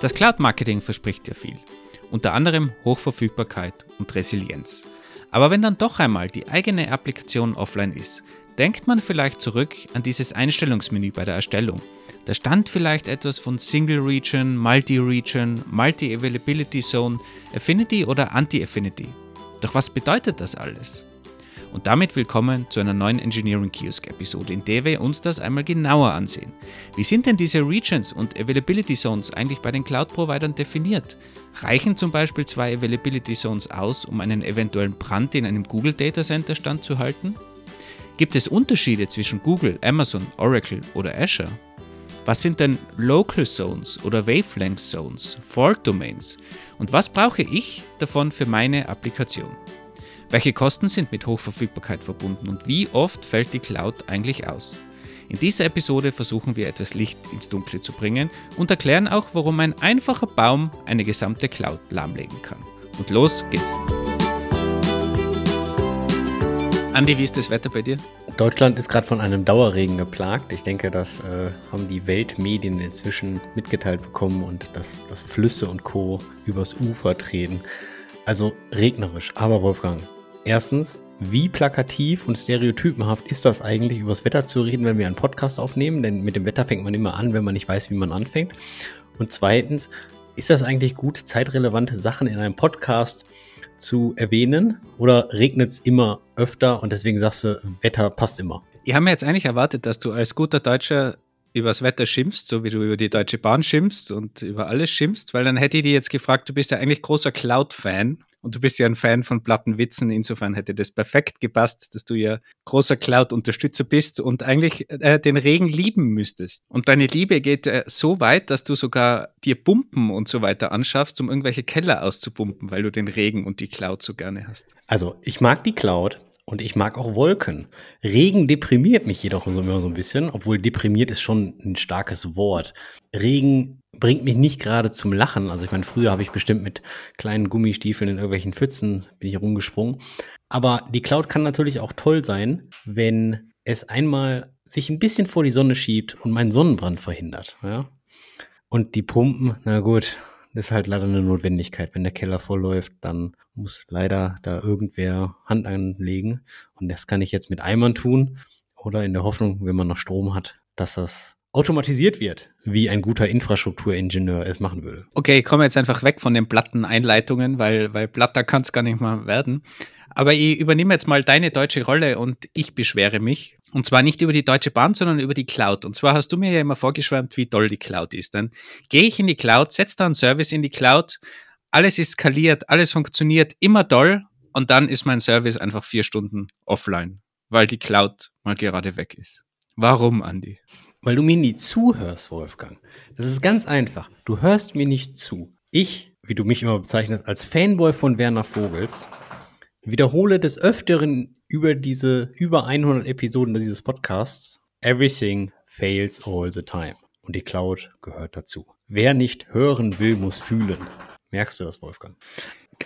Das Cloud-Marketing verspricht ja viel, unter anderem Hochverfügbarkeit und Resilienz. Aber wenn dann doch einmal die eigene Applikation offline ist, denkt man vielleicht zurück an dieses Einstellungsmenü bei der Erstellung. Da stand vielleicht etwas von Single Region, Multi-Region, Multi-Availability Zone, Affinity oder Anti-Affinity. Doch was bedeutet das alles? Und damit willkommen zu einer neuen Engineering Kiosk Episode, in der wir uns das einmal genauer ansehen. Wie sind denn diese Regions und Availability Zones eigentlich bei den Cloud-Providern definiert? Reichen zum Beispiel zwei Availability Zones aus, um einen eventuellen Brand in einem Google Data Center standzuhalten? Gibt es Unterschiede zwischen Google, Amazon, Oracle oder Azure? Was sind denn Local Zones oder Wavelength Zones, Fault Domains? Und was brauche ich davon für meine Applikation? Welche Kosten sind mit Hochverfügbarkeit verbunden und wie oft fällt die Cloud eigentlich aus? In dieser Episode versuchen wir etwas Licht ins Dunkle zu bringen und erklären auch, warum ein einfacher Baum eine gesamte Cloud lahmlegen kann. Und los geht's! Andi, wie ist das Wetter bei dir? Deutschland ist gerade von einem Dauerregen geplagt. Ich denke, das äh, haben die Weltmedien inzwischen mitgeteilt bekommen und dass, dass Flüsse und Co. übers Ufer treten. Also regnerisch. Aber Wolfgang, Erstens, wie plakativ und stereotypenhaft ist das eigentlich, über das Wetter zu reden, wenn wir einen Podcast aufnehmen? Denn mit dem Wetter fängt man immer an, wenn man nicht weiß, wie man anfängt. Und zweitens, ist das eigentlich gut, zeitrelevante Sachen in einem Podcast zu erwähnen? Oder regnet es immer öfter und deswegen sagst du, Wetter passt immer? Ich habe mir jetzt eigentlich erwartet, dass du als guter Deutscher über das Wetter schimpfst, so wie du über die Deutsche Bahn schimpfst und über alles schimpfst, weil dann hätte ich dir jetzt gefragt, du bist ja eigentlich großer Cloud-Fan und du bist ja ein Fan von platten Witzen. Insofern hätte das perfekt gepasst, dass du ja großer Cloud-Unterstützer bist und eigentlich äh, den Regen lieben müsstest. Und deine Liebe geht äh, so weit, dass du sogar dir Pumpen und so weiter anschaffst, um irgendwelche Keller auszupumpen, weil du den Regen und die Cloud so gerne hast. Also, ich mag die Cloud. Und ich mag auch Wolken. Regen deprimiert mich jedoch immer so ein bisschen, obwohl deprimiert ist schon ein starkes Wort. Regen bringt mich nicht gerade zum Lachen. Also ich meine, früher habe ich bestimmt mit kleinen Gummistiefeln in irgendwelchen Pfützen bin ich rumgesprungen. Aber die Cloud kann natürlich auch toll sein, wenn es einmal sich ein bisschen vor die Sonne schiebt und meinen Sonnenbrand verhindert. Ja? Und die Pumpen, na gut, ist halt leider eine Notwendigkeit. Wenn der Keller vollläuft, dann muss leider da irgendwer Hand anlegen. Und das kann ich jetzt mit Eimern tun oder in der Hoffnung, wenn man noch Strom hat, dass das automatisiert wird, wie ein guter Infrastrukturingenieur es machen würde. Okay, ich komme jetzt einfach weg von den platten Einleitungen, weil, weil platter kann es gar nicht mehr werden. Aber ich übernehme jetzt mal deine deutsche Rolle und ich beschwere mich. Und zwar nicht über die Deutsche Bahn, sondern über die Cloud. Und zwar hast du mir ja immer vorgeschwärmt, wie toll die Cloud ist. Dann gehe ich in die Cloud, setze da einen Service in die Cloud, alles ist skaliert, alles funktioniert immer toll und dann ist mein Service einfach vier Stunden offline, weil die Cloud mal gerade weg ist. Warum, Andi? Weil du mir nie zuhörst, Wolfgang. Das ist ganz einfach. Du hörst mir nicht zu. Ich, wie du mich immer bezeichnest, als Fanboy von Werner Vogels, wiederhole des Öfteren über diese über 100 Episoden dieses Podcasts, everything fails all the time. Und die Cloud gehört dazu. Wer nicht hören will, muss fühlen. Merkst du das, Wolfgang?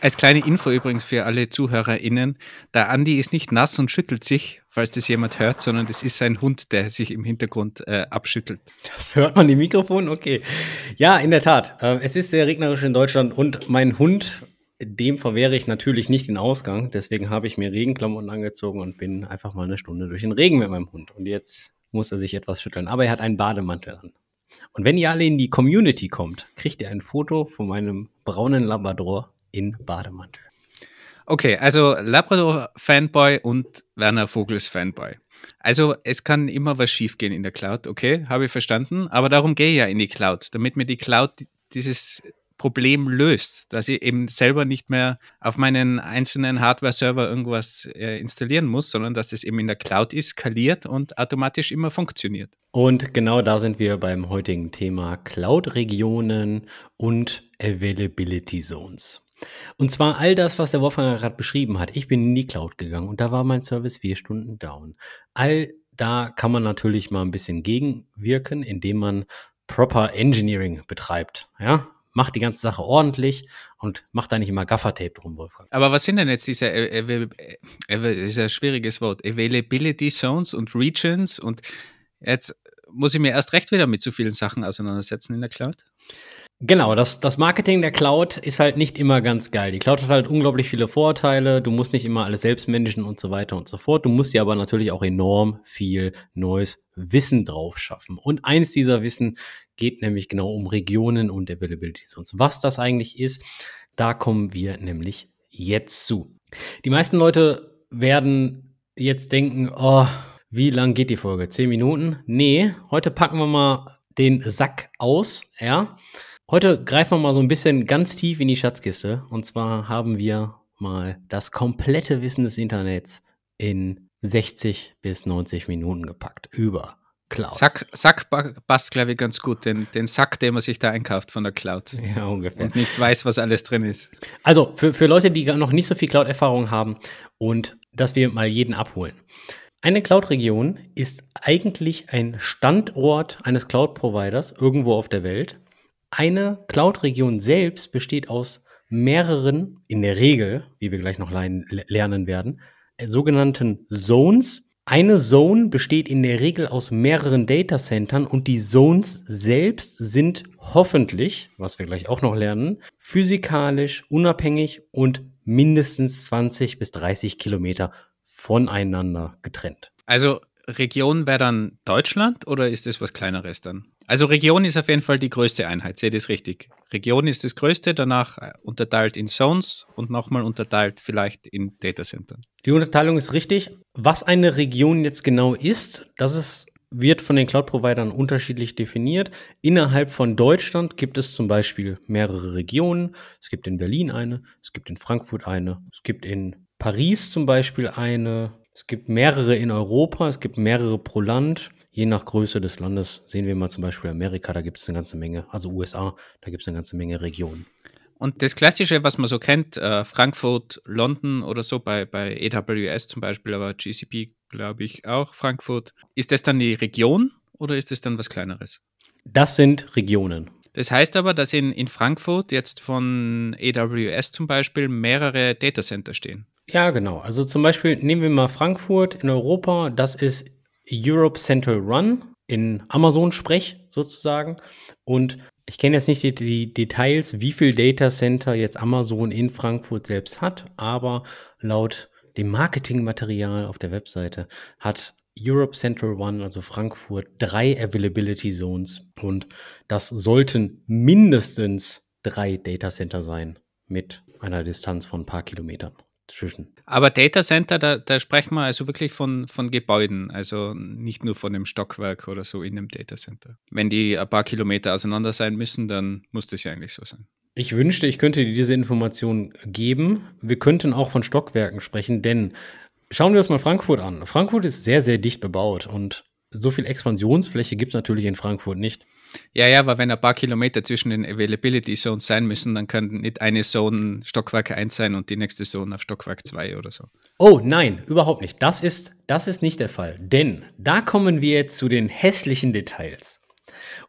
Als kleine Info übrigens für alle ZuhörerInnen, der Andi ist nicht nass und schüttelt sich, falls das jemand hört, sondern das ist sein Hund, der sich im Hintergrund äh, abschüttelt. Das hört man im Mikrofon? Okay. Ja, in der Tat. Äh, es ist sehr regnerisch in Deutschland und mein Hund dem verwehre ich natürlich nicht den Ausgang. Deswegen habe ich mir Regenklamotten angezogen und bin einfach mal eine Stunde durch den Regen mit meinem Hund. Und jetzt muss er sich etwas schütteln. Aber er hat einen Bademantel an. Und wenn ihr alle in die Community kommt, kriegt ihr ein Foto von meinem braunen Labrador in Bademantel. Okay, also Labrador-Fanboy und Werner Vogels-Fanboy. Also es kann immer was schiefgehen in der Cloud, okay, habe ich verstanden. Aber darum gehe ich ja in die Cloud, damit mir die Cloud dieses Problem löst, dass ich eben selber nicht mehr auf meinen einzelnen Hardware-Server irgendwas äh, installieren muss, sondern dass es eben in der Cloud ist, skaliert und automatisch immer funktioniert. Und genau da sind wir beim heutigen Thema Cloud-Regionen und Availability Zones. Und zwar all das, was der Wolfgang gerade beschrieben hat. Ich bin in die Cloud gegangen und da war mein Service vier Stunden down. All da kann man natürlich mal ein bisschen gegenwirken, indem man Proper Engineering betreibt. Ja, mach die ganze Sache ordentlich und mach da nicht immer Gaffertape drum, Wolfgang. Aber was sind denn jetzt diese, äh, äh, ist ein schwieriges Wort, Availability Zones und Regions und jetzt muss ich mir erst recht wieder mit zu vielen Sachen auseinandersetzen in der Cloud? Genau, das, das Marketing der Cloud ist halt nicht immer ganz geil. Die Cloud hat halt unglaublich viele Vorteile. Du musst nicht immer alles selbst managen und so weiter und so fort. Du musst dir aber natürlich auch enorm viel neues Wissen drauf schaffen. Und eins dieser Wissen geht nämlich genau um Regionen und Availability Zones. Was das eigentlich ist, da kommen wir nämlich jetzt zu. Die meisten Leute werden jetzt denken, oh, wie lang geht die Folge? Zehn Minuten? Nee, heute packen wir mal den Sack aus, ja. Heute greifen wir mal so ein bisschen ganz tief in die Schatzkiste. Und zwar haben wir mal das komplette Wissen des Internets in 60 bis 90 Minuten gepackt über Cloud. Sack, Sack passt, glaube ich, ganz gut. Den, den Sack, den man sich da einkauft von der Cloud. Ja, ungefähr. Und nicht weiß, was alles drin ist. Also für, für Leute, die noch nicht so viel Cloud-Erfahrung haben und dass wir mal jeden abholen. Eine Cloud-Region ist eigentlich ein Standort eines Cloud-Providers irgendwo auf der Welt eine Cloud-Region selbst besteht aus mehreren, in der Regel, wie wir gleich noch lernen werden, äh, sogenannten Zones. Eine Zone besteht in der Regel aus mehreren Datacentern und die Zones selbst sind hoffentlich, was wir gleich auch noch lernen, physikalisch unabhängig und mindestens 20 bis 30 Kilometer voneinander getrennt. Also Region wäre dann Deutschland oder ist das was kleineres dann? Also Region ist auf jeden Fall die größte Einheit, seht ihr das richtig? Region ist das größte, danach äh, unterteilt in Zones und nochmal unterteilt vielleicht in Datacentern. Die Unterteilung ist richtig. Was eine Region jetzt genau ist, das ist, wird von den Cloud-Providern unterschiedlich definiert. Innerhalb von Deutschland gibt es zum Beispiel mehrere Regionen. Es gibt in Berlin eine, es gibt in Frankfurt eine, es gibt in Paris zum Beispiel eine, es gibt mehrere in Europa, es gibt mehrere pro Land je nach Größe des Landes sehen wir mal zum Beispiel Amerika, da gibt es eine ganze Menge, also USA, da gibt es eine ganze Menge Regionen. Und das Klassische, was man so kennt, äh, Frankfurt, London oder so, bei, bei AWS zum Beispiel, aber GCP glaube ich auch, Frankfurt, ist das dann die Region oder ist das dann was Kleineres? Das sind Regionen. Das heißt aber, dass in, in Frankfurt jetzt von AWS zum Beispiel mehrere Datacenter stehen. Ja, genau. Also zum Beispiel nehmen wir mal Frankfurt in Europa, das ist Europe Central Run in Amazon-Sprech sozusagen. Und ich kenne jetzt nicht die, die, Details, wie viel Data Center jetzt Amazon in Frankfurt selbst hat, aber laut dem Marketingmaterial auf der Webseite hat Europe Central One, also Frankfurt, drei Availability Zones und das sollten mindestens drei Data Center sein mit einer Distanz von ein paar Kilometern zwischen. Aber Data Center, da, da sprechen wir also wirklich von, von Gebäuden, also nicht nur von einem Stockwerk oder so in einem Data Center. Wenn die ein paar Kilometer auseinander sein müssen, dann muss das ja eigentlich so sein. Ich wünschte, ich könnte dir diese Information geben. Wir könnten auch von Stockwerken sprechen, denn schauen wir uns mal Frankfurt an. Frankfurt ist sehr, sehr dicht bebaut und so viel Expansionsfläche gibt es natürlich in Frankfurt nicht. Ja, ja, aber wenn ein paar Kilometer zwischen den Availability Zones sein müssen, dann kann nicht eine Zone Stockwerk 1 sein und die nächste Zone auf Stockwerk 2 oder so. Oh nein, überhaupt nicht. Das ist, das ist nicht der Fall. Denn da kommen wir zu den hässlichen Details.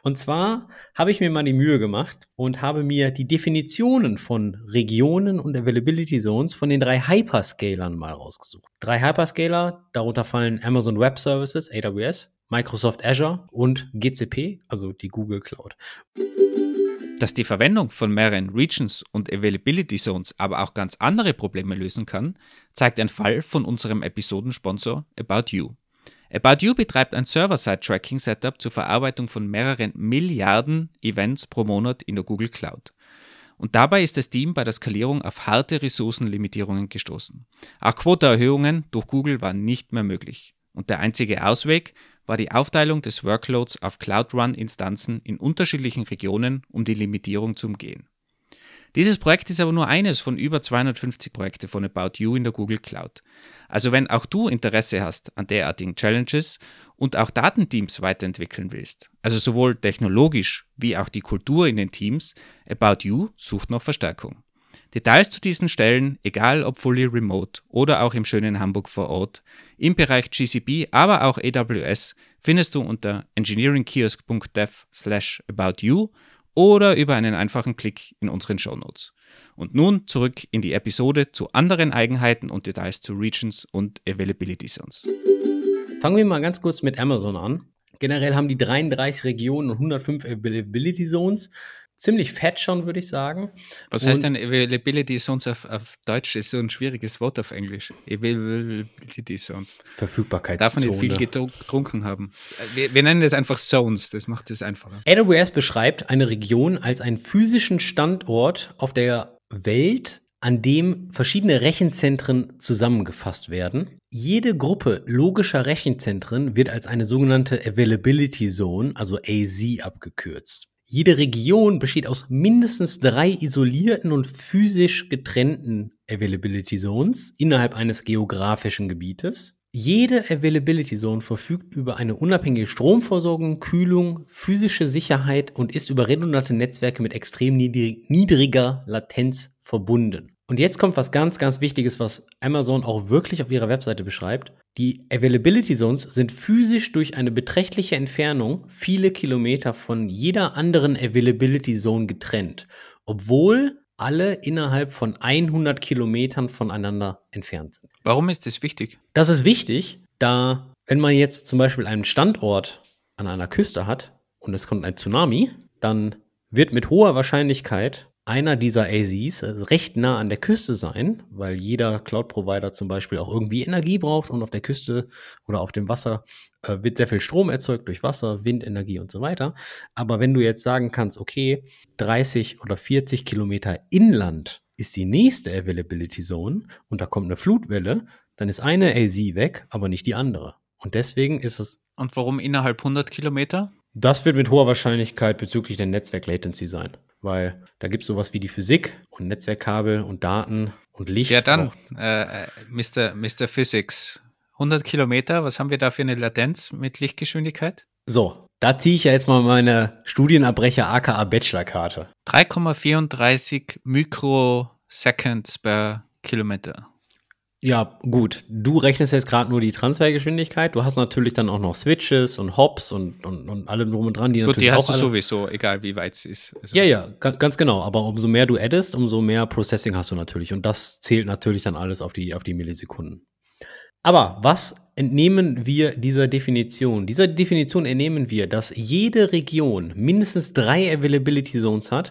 Und zwar habe ich mir mal die Mühe gemacht und habe mir die Definitionen von Regionen und Availability Zones von den drei Hyperscalern mal rausgesucht. Drei Hyperscaler, darunter fallen Amazon Web Services, AWS, Microsoft Azure und GCP, also die Google Cloud. Dass die Verwendung von mehreren Regions und Availability Zones aber auch ganz andere Probleme lösen kann, zeigt ein Fall von unserem Episodensponsor About You. About You betreibt ein Server-Side-Tracking-Setup zur Verarbeitung von mehreren Milliarden Events pro Monat in der Google Cloud. Und dabei ist das Team bei der Skalierung auf harte Ressourcenlimitierungen gestoßen. Auch Quoteerhöhungen durch Google waren nicht mehr möglich. Und der einzige Ausweg war die Aufteilung des Workloads auf Cloud Run-Instanzen in unterschiedlichen Regionen, um die Limitierung zu umgehen. Dieses Projekt ist aber nur eines von über 250 Projekten von About You in der Google Cloud. Also wenn auch du Interesse hast an derartigen Challenges und auch Datenteams weiterentwickeln willst, also sowohl technologisch wie auch die Kultur in den Teams, About You sucht noch Verstärkung. Details zu diesen Stellen, egal ob fully remote oder auch im schönen Hamburg vor Ort, im Bereich GCP, aber auch AWS, findest du unter engineeringkiosk.dev slash about you oder über einen einfachen Klick in unseren Shownotes. Und nun zurück in die Episode zu anderen Eigenheiten und Details zu Regions und Availability Zones. Fangen wir mal ganz kurz mit Amazon an. Generell haben die 33 Regionen und 105 Availability Zones. Ziemlich fett schon, würde ich sagen. Was heißt denn Availability Zones auf, auf Deutsch? Ist so ein schwieriges Wort auf Englisch. Availability Zones. Verfügbarkeitszone. Darf man nicht viel getrunken haben. Wir, wir nennen das einfach Zones, das macht es einfacher. AWS beschreibt eine Region als einen physischen Standort auf der Welt, an dem verschiedene Rechenzentren zusammengefasst werden. Jede Gruppe logischer Rechenzentren wird als eine sogenannte Availability Zone, also AZ, abgekürzt. Jede Region besteht aus mindestens drei isolierten und physisch getrennten Availability Zones innerhalb eines geografischen Gebietes. Jede Availability Zone verfügt über eine unabhängige Stromversorgung, Kühlung, physische Sicherheit und ist über redundante Netzwerke mit extrem niedriger Latenz verbunden. Und jetzt kommt was ganz, ganz Wichtiges, was Amazon auch wirklich auf ihrer Webseite beschreibt. Die Availability Zones sind physisch durch eine beträchtliche Entfernung viele Kilometer von jeder anderen Availability Zone getrennt, obwohl alle innerhalb von 100 Kilometern voneinander entfernt sind. Warum ist das wichtig? Das ist wichtig, da wenn man jetzt zum Beispiel einen Standort an einer Küste hat und es kommt ein Tsunami, dann wird mit hoher Wahrscheinlichkeit einer dieser AZs recht nah an der Küste sein, weil jeder Cloud-Provider zum Beispiel auch irgendwie Energie braucht und auf der Küste oder auf dem Wasser äh, wird sehr viel Strom erzeugt durch Wasser, Windenergie und so weiter. Aber wenn du jetzt sagen kannst, okay, 30 oder 40 Kilometer inland ist die nächste Availability Zone und da kommt eine Flutwelle, dann ist eine AZ weg, aber nicht die andere. Und deswegen ist es. Und warum innerhalb 100 Kilometer? Das wird mit hoher Wahrscheinlichkeit bezüglich der Netzwerk-Latency sein weil da gibt es sowas wie die Physik und Netzwerkkabel und Daten und Licht. Ja, dann, äh, Mr. Mr. Physics. 100 Kilometer, was haben wir da für eine Latenz mit Lichtgeschwindigkeit? So, da ziehe ich ja jetzt mal meine Studienabbrecher aka Bachelor-Karte. 3,34 Mikroseconds per Kilometer. Ja, gut. Du rechnest jetzt gerade nur die Transfergeschwindigkeit. Du hast natürlich dann auch noch Switches und Hops und, und, und allem drum und dran. Die gut, natürlich die hast auch du sowieso, egal wie weit es ist. Also ja, ja, ganz genau. Aber umso mehr du addest, umso mehr Processing hast du natürlich. Und das zählt natürlich dann alles auf die, auf die Millisekunden. Aber was entnehmen wir dieser Definition? Dieser Definition entnehmen wir, dass jede Region mindestens drei Availability Zones hat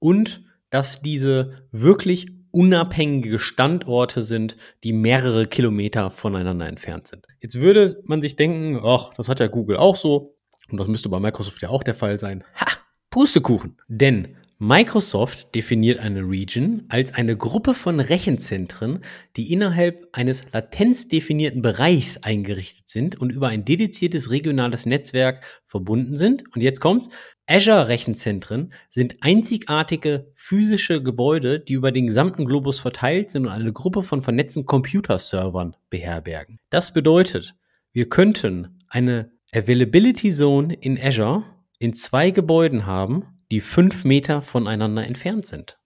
und dass diese wirklich unabhängige Standorte sind, die mehrere Kilometer voneinander entfernt sind. Jetzt würde man sich denken, ach, das hat ja Google auch so und das müsste bei Microsoft ja auch der Fall sein. Ha, Pustekuchen. Denn Microsoft definiert eine Region als eine Gruppe von Rechenzentren, die innerhalb eines latenzdefinierten Bereichs eingerichtet sind und über ein dediziertes regionales Netzwerk verbunden sind. Und jetzt kommt's. Azure-Rechenzentren sind einzigartige physische Gebäude, die über den gesamten Globus verteilt sind und eine Gruppe von vernetzten Computerservern beherbergen. Das bedeutet, wir könnten eine Availability Zone in Azure in zwei Gebäuden haben, die fünf Meter voneinander entfernt sind.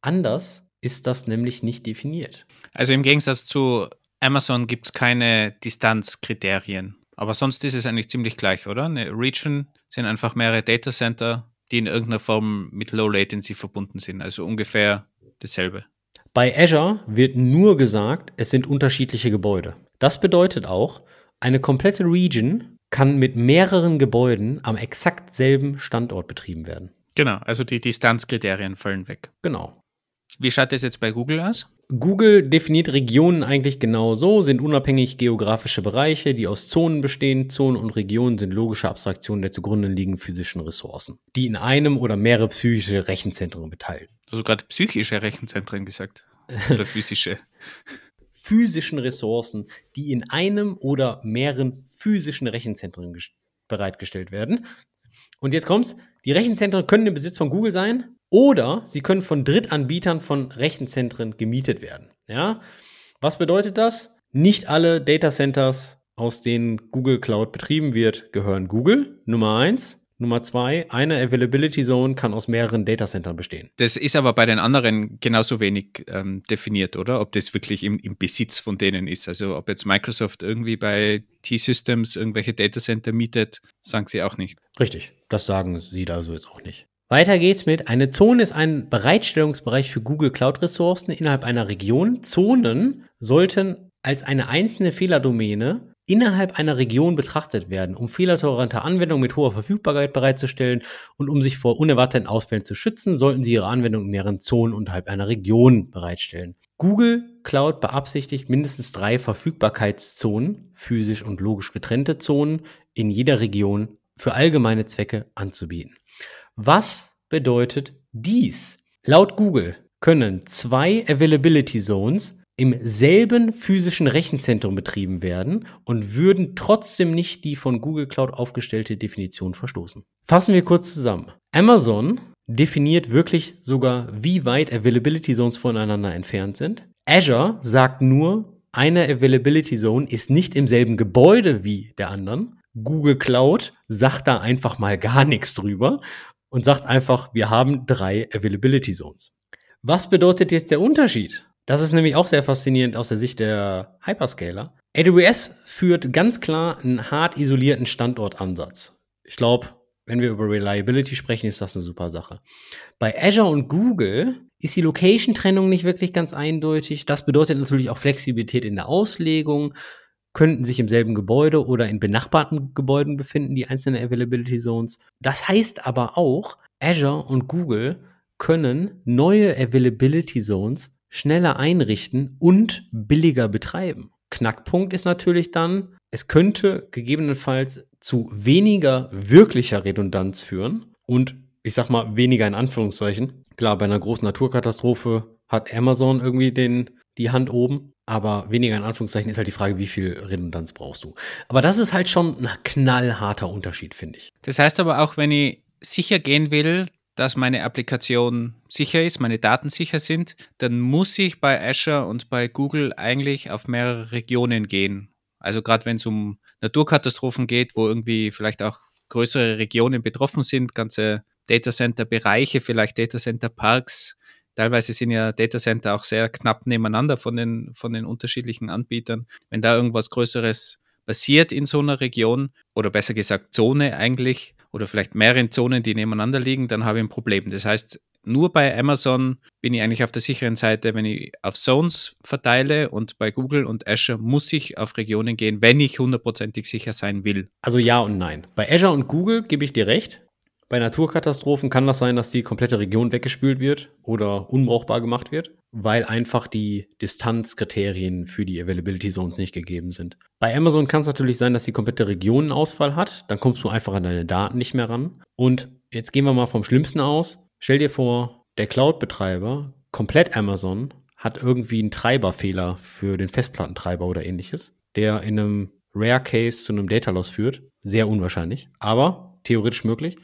Anders ist das nämlich nicht definiert. Also im Gegensatz zu Amazon gibt es keine Distanzkriterien. Aber sonst ist es eigentlich ziemlich gleich, oder? Eine Region sind einfach mehrere Datacenter, die in irgendeiner Form mit Low Latency verbunden sind. Also ungefähr dasselbe. Bei Azure wird nur gesagt, es sind unterschiedliche Gebäude. Das bedeutet auch, eine komplette Region kann mit mehreren Gebäuden am exakt selben Standort betrieben werden. Genau, also die Distanzkriterien fallen weg. Genau. Wie schaut das jetzt bei Google aus? Google definiert Regionen eigentlich genau so, sind unabhängig geografische Bereiche, die aus Zonen bestehen. Zonen und Regionen sind logische Abstraktionen der zugrunde liegenden physischen Ressourcen, die in einem oder mehrere psychische Rechenzentren beteiligt. Also gerade psychische Rechenzentren gesagt. Oder physische. physischen Ressourcen, die in einem oder mehreren physischen Rechenzentren bereitgestellt werden. Und jetzt kommt's. Die Rechenzentren können im Besitz von Google sein oder sie können von Drittanbietern von Rechenzentren gemietet werden. Ja? Was bedeutet das? Nicht alle Datacenters, aus denen Google Cloud betrieben wird, gehören Google. Nummer eins. Nummer zwei, eine Availability Zone kann aus mehreren Datacentern bestehen. Das ist aber bei den anderen genauso wenig ähm, definiert, oder? Ob das wirklich im, im, Besitz von denen ist. Also ob jetzt Microsoft irgendwie bei T-Systems irgendwelche Datacenter mietet, sagen sie auch nicht. Richtig, das sagen sie da so jetzt auch nicht. Weiter geht's mit, eine Zone ist ein Bereitstellungsbereich für Google Cloud Ressourcen innerhalb einer Region. Zonen sollten als eine einzelne Fehlerdomäne innerhalb einer Region betrachtet werden, um fehlertolerante Anwendungen mit hoher Verfügbarkeit bereitzustellen und um sich vor unerwarteten Ausfällen zu schützen, sollten sie ihre Anwendung in mehreren Zonen unterhalb einer Region bereitstellen. Google Cloud beabsichtigt mindestens drei Verfügbarkeitszonen, physisch und logisch getrennte Zonen, in jeder Region für allgemeine Zwecke anzubieten. Was bedeutet dies? Laut Google können zwei Availability Zones im selben physischen Rechenzentrum betrieben werden und würden trotzdem nicht die von Google Cloud aufgestellte Definition verstoßen. Fassen wir kurz zusammen. Amazon definiert wirklich sogar, wie weit Availability Zones voneinander entfernt sind. Azure sagt nur, eine Availability Zone ist nicht im selben Gebäude wie der anderen. Google Cloud sagt da einfach mal gar nichts drüber und sagt einfach, wir haben drei Availability Zones. Was bedeutet jetzt der Unterschied? Das ist nämlich auch sehr faszinierend aus der Sicht der Hyperscaler. AWS führt ganz klar einen hart isolierten Standortansatz. Ich glaube, wenn wir über Reliability sprechen, ist das eine super Sache. Bei Azure und Google ist die Location-Trennung nicht wirklich ganz eindeutig. Das bedeutet natürlich auch Flexibilität in der Auslegung. Könnten sich im selben Gebäude oder in benachbarten Gebäuden befinden, die einzelnen Availability Zones. Das heißt aber auch, Azure und Google können neue Availability Zones schneller einrichten und billiger betreiben. Knackpunkt ist natürlich dann, es könnte gegebenenfalls zu weniger wirklicher Redundanz führen und ich sag mal weniger in Anführungszeichen. Klar, bei einer großen Naturkatastrophe hat Amazon irgendwie den, die Hand oben, aber weniger in Anführungszeichen ist halt die Frage, wie viel Redundanz brauchst du. Aber das ist halt schon ein knallharter Unterschied, finde ich. Das heißt aber auch, wenn ich sicher gehen will, dass meine Applikation sicher ist, meine Daten sicher sind, dann muss ich bei Azure und bei Google eigentlich auf mehrere Regionen gehen. Also gerade wenn es um Naturkatastrophen geht, wo irgendwie vielleicht auch größere Regionen betroffen sind, ganze Datacenter-Bereiche, vielleicht Datacenter-Parks. Teilweise sind ja Datacenter auch sehr knapp nebeneinander von den, von den unterschiedlichen Anbietern. Wenn da irgendwas Größeres passiert in so einer Region, oder besser gesagt Zone eigentlich, oder vielleicht mehreren Zonen, die nebeneinander liegen, dann habe ich ein Problem. Das heißt, nur bei Amazon bin ich eigentlich auf der sicheren Seite, wenn ich auf Zones verteile und bei Google und Azure muss ich auf Regionen gehen, wenn ich hundertprozentig sicher sein will. Also ja und nein. Bei Azure und Google gebe ich dir recht. Bei Naturkatastrophen kann das sein, dass die komplette Region weggespült wird oder unbrauchbar gemacht wird, weil einfach die Distanzkriterien für die Availability Zones nicht gegeben sind. Bei Amazon kann es natürlich sein, dass die komplette Region einen Ausfall hat. Dann kommst du einfach an deine Daten nicht mehr ran. Und jetzt gehen wir mal vom Schlimmsten aus. Stell dir vor, der Cloud-Betreiber, komplett Amazon, hat irgendwie einen Treiberfehler für den Festplattentreiber oder ähnliches, der in einem Rare Case zu einem Data Loss führt. Sehr unwahrscheinlich, aber theoretisch möglich.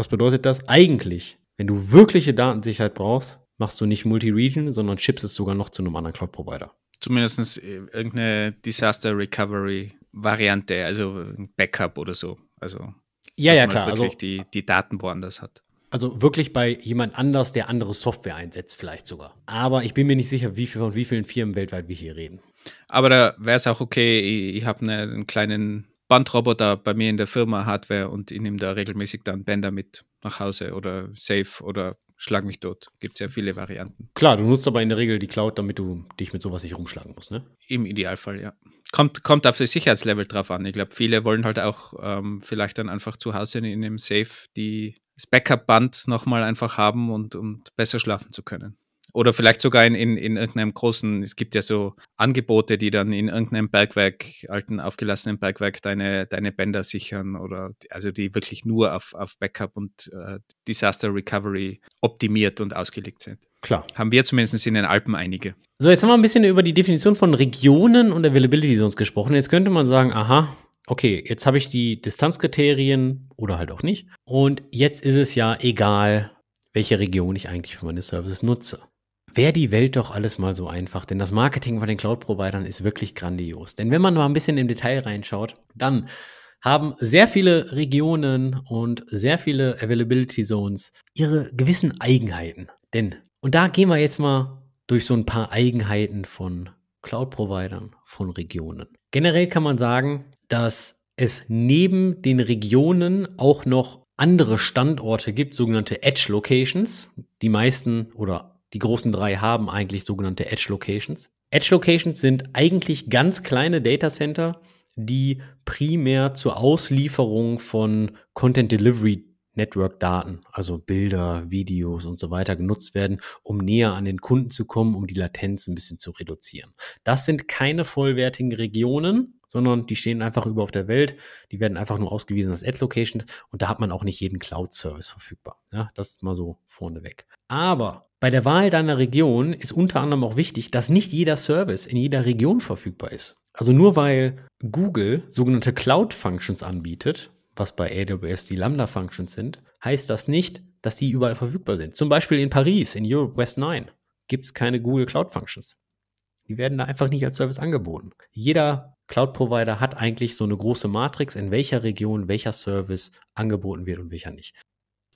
Was bedeutet das? Eigentlich, wenn du wirkliche Datensicherheit brauchst, machst du nicht Multi-Region, sondern chips es sogar noch zu einem anderen Cloud-Provider. Zumindest äh, irgendeine Disaster Recovery Variante, also ein Backup oder so. Also, ja, ja, klar. Wirklich also, die, die Daten woanders hat. Also wirklich bei jemand anders, der andere Software einsetzt, vielleicht sogar. Aber ich bin mir nicht sicher, wie viel, von wie vielen Firmen weltweit wir hier reden. Aber da wäre es auch okay, ich, ich habe eine, einen kleinen Bandroboter bei mir in der Firma Hardware und ich nehme da regelmäßig dann Bänder mit nach Hause oder Safe oder schlag mich tot. Gibt es ja viele Varianten. Klar, du nutzt aber in der Regel die Cloud, damit du dich mit sowas nicht rumschlagen musst, ne? Im Idealfall, ja. Kommt, kommt auf das Sicherheitslevel drauf an. Ich glaube, viele wollen halt auch ähm, vielleicht dann einfach zu Hause in einem Safe die, das Backup-Band nochmal einfach haben und, und besser schlafen zu können. Oder vielleicht sogar in, in, in irgendeinem großen, es gibt ja so Angebote, die dann in irgendeinem Bergwerk, alten aufgelassenen Bergwerk, deine, deine Bänder sichern oder also die wirklich nur auf, auf Backup und äh, Disaster Recovery optimiert und ausgelegt sind. Klar. Haben wir zumindest in den Alpen einige. So, jetzt haben wir ein bisschen über die Definition von Regionen und Availability Zones gesprochen. Jetzt könnte man sagen, aha, okay, jetzt habe ich die Distanzkriterien oder halt auch nicht. Und jetzt ist es ja egal, welche Region ich eigentlich für meine Services nutze. Wäre die Welt doch alles mal so einfach, denn das Marketing von den Cloud-Providern ist wirklich grandios. Denn wenn man mal ein bisschen im Detail reinschaut, dann haben sehr viele Regionen und sehr viele Availability Zones ihre gewissen Eigenheiten. Denn, und da gehen wir jetzt mal durch so ein paar Eigenheiten von Cloud-Providern, von Regionen. Generell kann man sagen, dass es neben den Regionen auch noch andere Standorte gibt, sogenannte Edge Locations. Die meisten oder die großen drei haben eigentlich sogenannte Edge Locations. Edge Locations sind eigentlich ganz kleine Data Center, die primär zur Auslieferung von Content Delivery Network-Daten, also Bilder, Videos und so weiter genutzt werden, um näher an den Kunden zu kommen, um die Latenz ein bisschen zu reduzieren. Das sind keine vollwertigen Regionen, sondern die stehen einfach über auf der Welt. Die werden einfach nur ausgewiesen als Ad-Locations und da hat man auch nicht jeden Cloud-Service verfügbar. Ja, das ist mal so vorneweg. Aber bei der Wahl deiner Region ist unter anderem auch wichtig, dass nicht jeder Service in jeder Region verfügbar ist. Also nur weil Google sogenannte Cloud-Functions anbietet, was bei AWS die Lambda-Functions sind, heißt das nicht, dass die überall verfügbar sind. Zum Beispiel in Paris, in Europe West 9, gibt es keine Google Cloud Functions. Die werden da einfach nicht als Service angeboten. Jeder Cloud-Provider hat eigentlich so eine große Matrix, in welcher Region welcher Service angeboten wird und welcher nicht.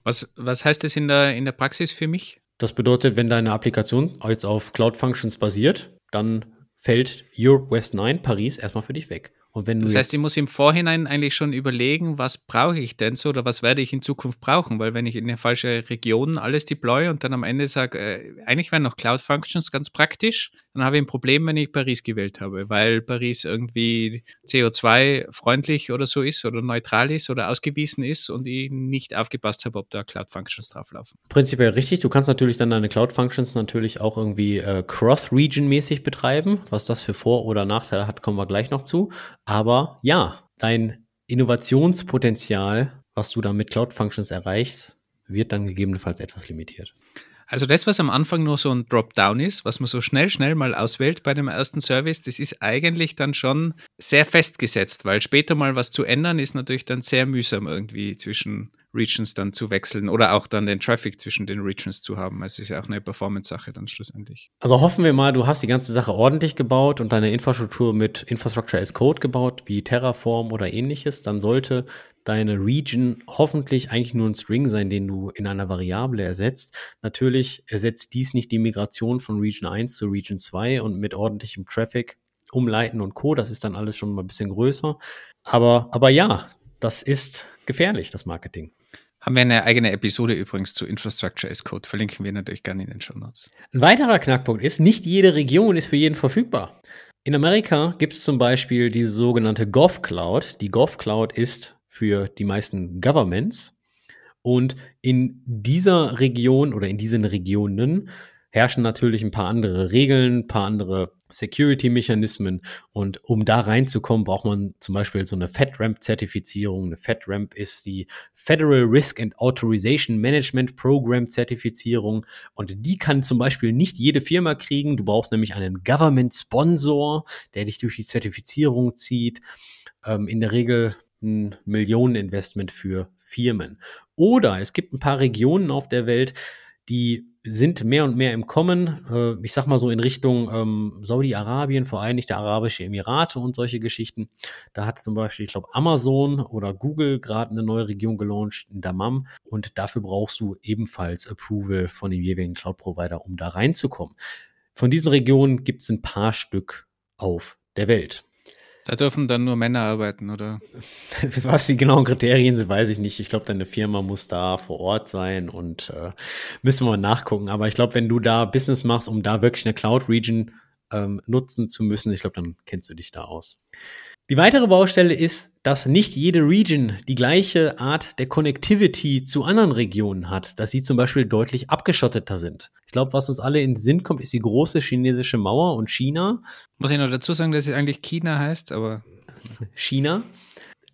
Was, was heißt das in der, in der Praxis für mich? Das bedeutet, wenn deine Applikation jetzt auf Cloud Functions basiert, dann fällt Europe West 9 Paris erstmal für dich weg. Das heißt, ich muss im Vorhinein eigentlich schon überlegen, was brauche ich denn so oder was werde ich in Zukunft brauchen, weil wenn ich in eine falsche Region alles deploye und dann am Ende sage, äh, eigentlich wären noch Cloud Functions ganz praktisch, dann habe ich ein Problem, wenn ich Paris gewählt habe, weil Paris irgendwie CO2-freundlich oder so ist oder neutral ist oder ausgewiesen ist und ich nicht aufgepasst habe, ob da Cloud Functions drauflaufen. Prinzipiell richtig. Du kannst natürlich dann deine Cloud Functions natürlich auch irgendwie äh, cross-region-mäßig betreiben. Was das für Vor- oder Nachteile hat, kommen wir gleich noch zu. Aber ja, dein Innovationspotenzial, was du dann mit Cloud Functions erreichst, wird dann gegebenenfalls etwas limitiert. Also das, was am Anfang nur so ein Dropdown ist, was man so schnell, schnell mal auswählt bei dem ersten Service, das ist eigentlich dann schon sehr festgesetzt, weil später mal was zu ändern ist natürlich dann sehr mühsam irgendwie zwischen Regions dann zu wechseln oder auch dann den Traffic zwischen den Regions zu haben. Also es ist ja auch eine Performance-Sache dann schlussendlich. Also hoffen wir mal, du hast die ganze Sache ordentlich gebaut und deine Infrastruktur mit Infrastructure as Code gebaut, wie Terraform oder ähnliches. Dann sollte deine Region hoffentlich eigentlich nur ein String sein, den du in einer Variable ersetzt. Natürlich ersetzt dies nicht die Migration von Region 1 zu Region 2 und mit ordentlichem Traffic umleiten und Co. Das ist dann alles schon mal ein bisschen größer. Aber, aber ja, das ist gefährlich, das Marketing. Haben wir eine eigene Episode übrigens zu Infrastructure as Code. Verlinken wir natürlich gerne in den Show Notes. Ein weiterer Knackpunkt ist, nicht jede Region ist für jeden verfügbar. In Amerika gibt es zum Beispiel die sogenannte Gov Cloud. Die Gov Cloud ist für die meisten Governments. Und in dieser Region oder in diesen Regionen herrschen natürlich ein paar andere Regeln, ein paar andere Security-Mechanismen. Und um da reinzukommen, braucht man zum Beispiel so eine FedRAMP-Zertifizierung. Eine FedRAMP ist die Federal Risk and Authorization Management Program-Zertifizierung. Und die kann zum Beispiel nicht jede Firma kriegen. Du brauchst nämlich einen Government-Sponsor, der dich durch die Zertifizierung zieht. Ähm, in der Regel ein Millioneninvestment für Firmen. Oder es gibt ein paar Regionen auf der Welt, die sind mehr und mehr im Kommen. Äh, ich sag mal so in Richtung ähm, Saudi-Arabien, Vereinigte Arabische Emirate und solche Geschichten. Da hat zum Beispiel, ich glaube, Amazon oder Google gerade eine neue Region gelauncht in Damam. Und dafür brauchst du ebenfalls Approval von dem jeweiligen Cloud-Provider, um da reinzukommen. Von diesen Regionen gibt es ein paar Stück auf der Welt. Da dürfen dann nur Männer arbeiten, oder? Was die genauen Kriterien sind, weiß ich nicht. Ich glaube, deine Firma muss da vor Ort sein und äh, müssen wir mal nachgucken. Aber ich glaube, wenn du da Business machst, um da wirklich eine Cloud-Region ähm, nutzen zu müssen, ich glaube, dann kennst du dich da aus. Die weitere Baustelle ist, dass nicht jede Region die gleiche Art der Connectivity zu anderen Regionen hat, dass sie zum Beispiel deutlich abgeschotteter sind. Ich glaube, was uns alle in den Sinn kommt, ist die große chinesische Mauer und China. Muss ich noch dazu sagen, dass es eigentlich China heißt, aber. China.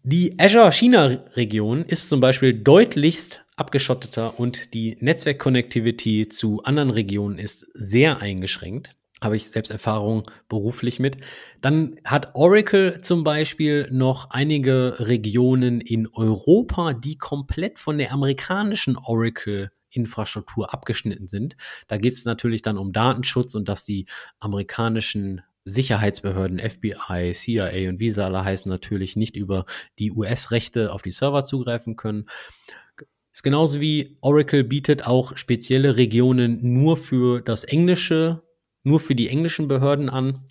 Die Azure-China-Region ist zum Beispiel deutlichst abgeschotteter und die Netzwerk-Connectivity zu anderen Regionen ist sehr eingeschränkt habe ich selbst Erfahrung beruflich mit. Dann hat Oracle zum Beispiel noch einige Regionen in Europa, die komplett von der amerikanischen Oracle Infrastruktur abgeschnitten sind. Da geht es natürlich dann um Datenschutz und dass die amerikanischen Sicherheitsbehörden, FBI, CIA und wie sie alle heißen, natürlich nicht über die US-Rechte auf die Server zugreifen können. Ist genauso wie Oracle bietet auch spezielle Regionen nur für das englische nur für die englischen Behörden an.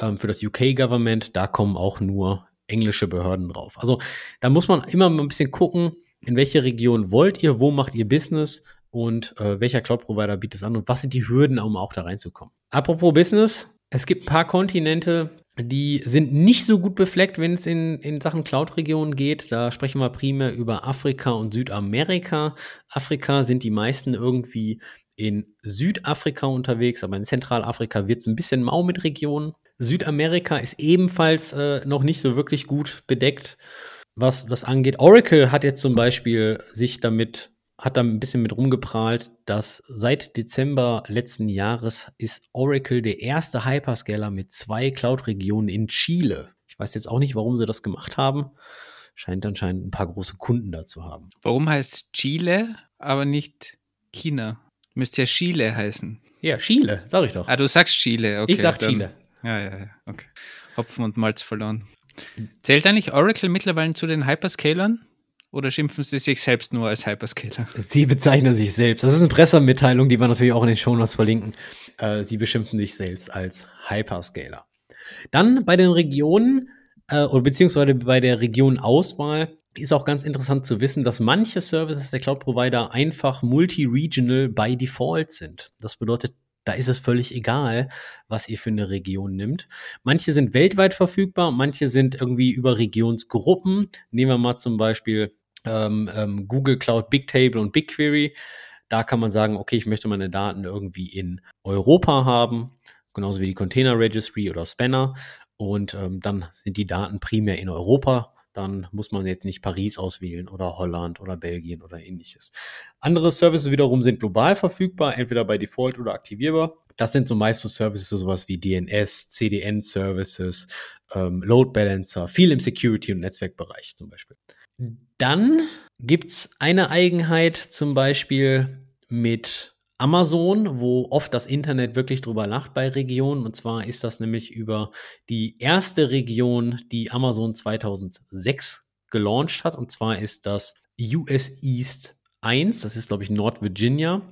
Ähm, für das UK-Government, da kommen auch nur englische Behörden drauf. Also da muss man immer mal ein bisschen gucken, in welche Region wollt ihr, wo macht ihr Business und äh, welcher Cloud-Provider bietet es an und was sind die Hürden, um auch da reinzukommen. Apropos Business, es gibt ein paar Kontinente, die sind nicht so gut befleckt, wenn es in, in Sachen Cloud-Regionen geht. Da sprechen wir primär über Afrika und Südamerika. Afrika sind die meisten irgendwie in Südafrika unterwegs, aber in Zentralafrika wird es ein bisschen mau mit Regionen. Südamerika ist ebenfalls äh, noch nicht so wirklich gut bedeckt, was das angeht. Oracle hat jetzt zum Beispiel sich damit hat da ein bisschen mit rumgeprahlt, dass seit Dezember letzten Jahres ist Oracle der erste Hyperscaler mit zwei Cloud-Regionen in Chile. Ich weiß jetzt auch nicht, warum sie das gemacht haben. Scheint anscheinend ein paar große Kunden da zu haben. Warum heißt Chile, aber nicht China? Müsste ja Chile heißen. Ja, Chile, sag ich doch. Ah, du sagst Chile, okay. ich sag dann, Chile. Ja, ja, ja, okay. Hopfen und Malz verloren. Zählt eigentlich Oracle mittlerweile zu den Hyperscalern? Oder schimpfen sie sich selbst nur als Hyperscaler? Sie bezeichnen sich selbst. Das ist eine Pressemitteilung, die wir natürlich auch in den Shownotes verlinken. Äh, sie beschimpfen sich selbst als Hyperscaler. Dann bei den Regionen, äh, oder beziehungsweise bei der Regionauswahl, ist auch ganz interessant zu wissen, dass manche Services der Cloud-Provider einfach multi-regional by default sind. Das bedeutet, da ist es völlig egal, was ihr für eine Region nimmt. Manche sind weltweit verfügbar, manche sind irgendwie über Regionsgruppen. Nehmen wir mal zum Beispiel ähm, ähm, Google Cloud Bigtable und BigQuery. Da kann man sagen, okay, ich möchte meine Daten irgendwie in Europa haben, genauso wie die Container Registry oder Spanner. Und ähm, dann sind die Daten primär in Europa. Dann muss man jetzt nicht Paris auswählen oder Holland oder Belgien oder ähnliches. Andere Services wiederum sind global verfügbar, entweder bei Default oder aktivierbar. Das sind so meist so Services, sowas wie DNS, CDN-Services, ähm, Load Balancer, viel im Security- und Netzwerkbereich zum Beispiel. Dann gibt's eine Eigenheit zum Beispiel mit Amazon, wo oft das Internet wirklich drüber lacht bei Regionen. Und zwar ist das nämlich über die erste Region, die Amazon 2006 gelauncht hat. Und zwar ist das US East 1. Das ist, glaube ich, Nord-Virginia.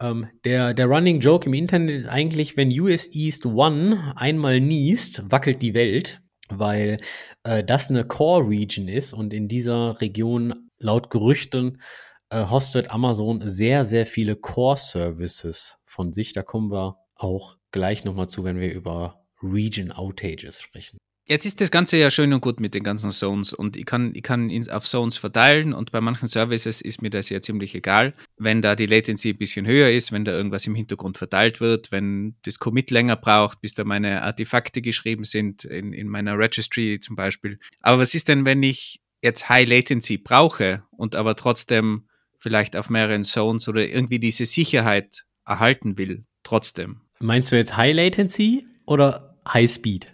Ähm, der, der Running Joke im Internet ist eigentlich, wenn US East 1 einmal niest, wackelt die Welt weil äh, das eine Core-Region ist und in dieser Region laut Gerüchten hostet Amazon sehr, sehr viele Core-Services von sich. Da kommen wir auch gleich nochmal zu, wenn wir über Region Outages sprechen. Jetzt ist das Ganze ja schön und gut mit den ganzen Zones und ich kann, ich kann ihn auf Zones verteilen und bei manchen Services ist mir das ja ziemlich egal, wenn da die Latency ein bisschen höher ist, wenn da irgendwas im Hintergrund verteilt wird, wenn das Commit länger braucht, bis da meine Artefakte geschrieben sind, in, in meiner Registry zum Beispiel. Aber was ist denn, wenn ich jetzt High Latency brauche und aber trotzdem vielleicht auf mehreren Zones oder irgendwie diese Sicherheit erhalten will, trotzdem? Meinst du jetzt High Latency oder High Speed?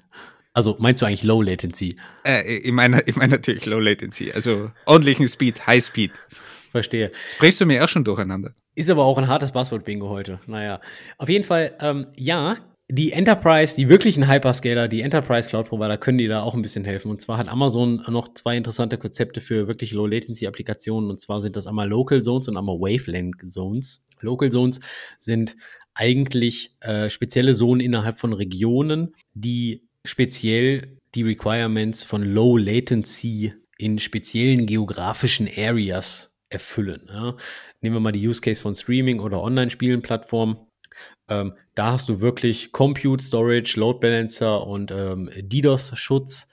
Also meinst du eigentlich Low Latency? Äh, ich meine ich mein natürlich Low Latency, also ordentlichen Speed, High Speed. Verstehe. Das bringst du mir auch schon durcheinander. Ist aber auch ein hartes Buzzword-Bingo heute. Naja, auf jeden Fall, ähm, ja, die Enterprise, die wirklichen Hyperscaler, die Enterprise Cloud Provider können dir da auch ein bisschen helfen. Und zwar hat Amazon noch zwei interessante Konzepte für wirklich Low Latency Applikationen. Und zwar sind das einmal Local Zones und einmal Wavelength Zones. Local Zones sind eigentlich äh, spezielle Zonen innerhalb von Regionen, die speziell die Requirements von Low Latency in speziellen geografischen Areas erfüllen. Ja. Nehmen wir mal die Use Case von Streaming oder Online-Spielen-Plattformen. Ähm, da hast du wirklich Compute, Storage, Load Balancer und ähm, DDoS-Schutz.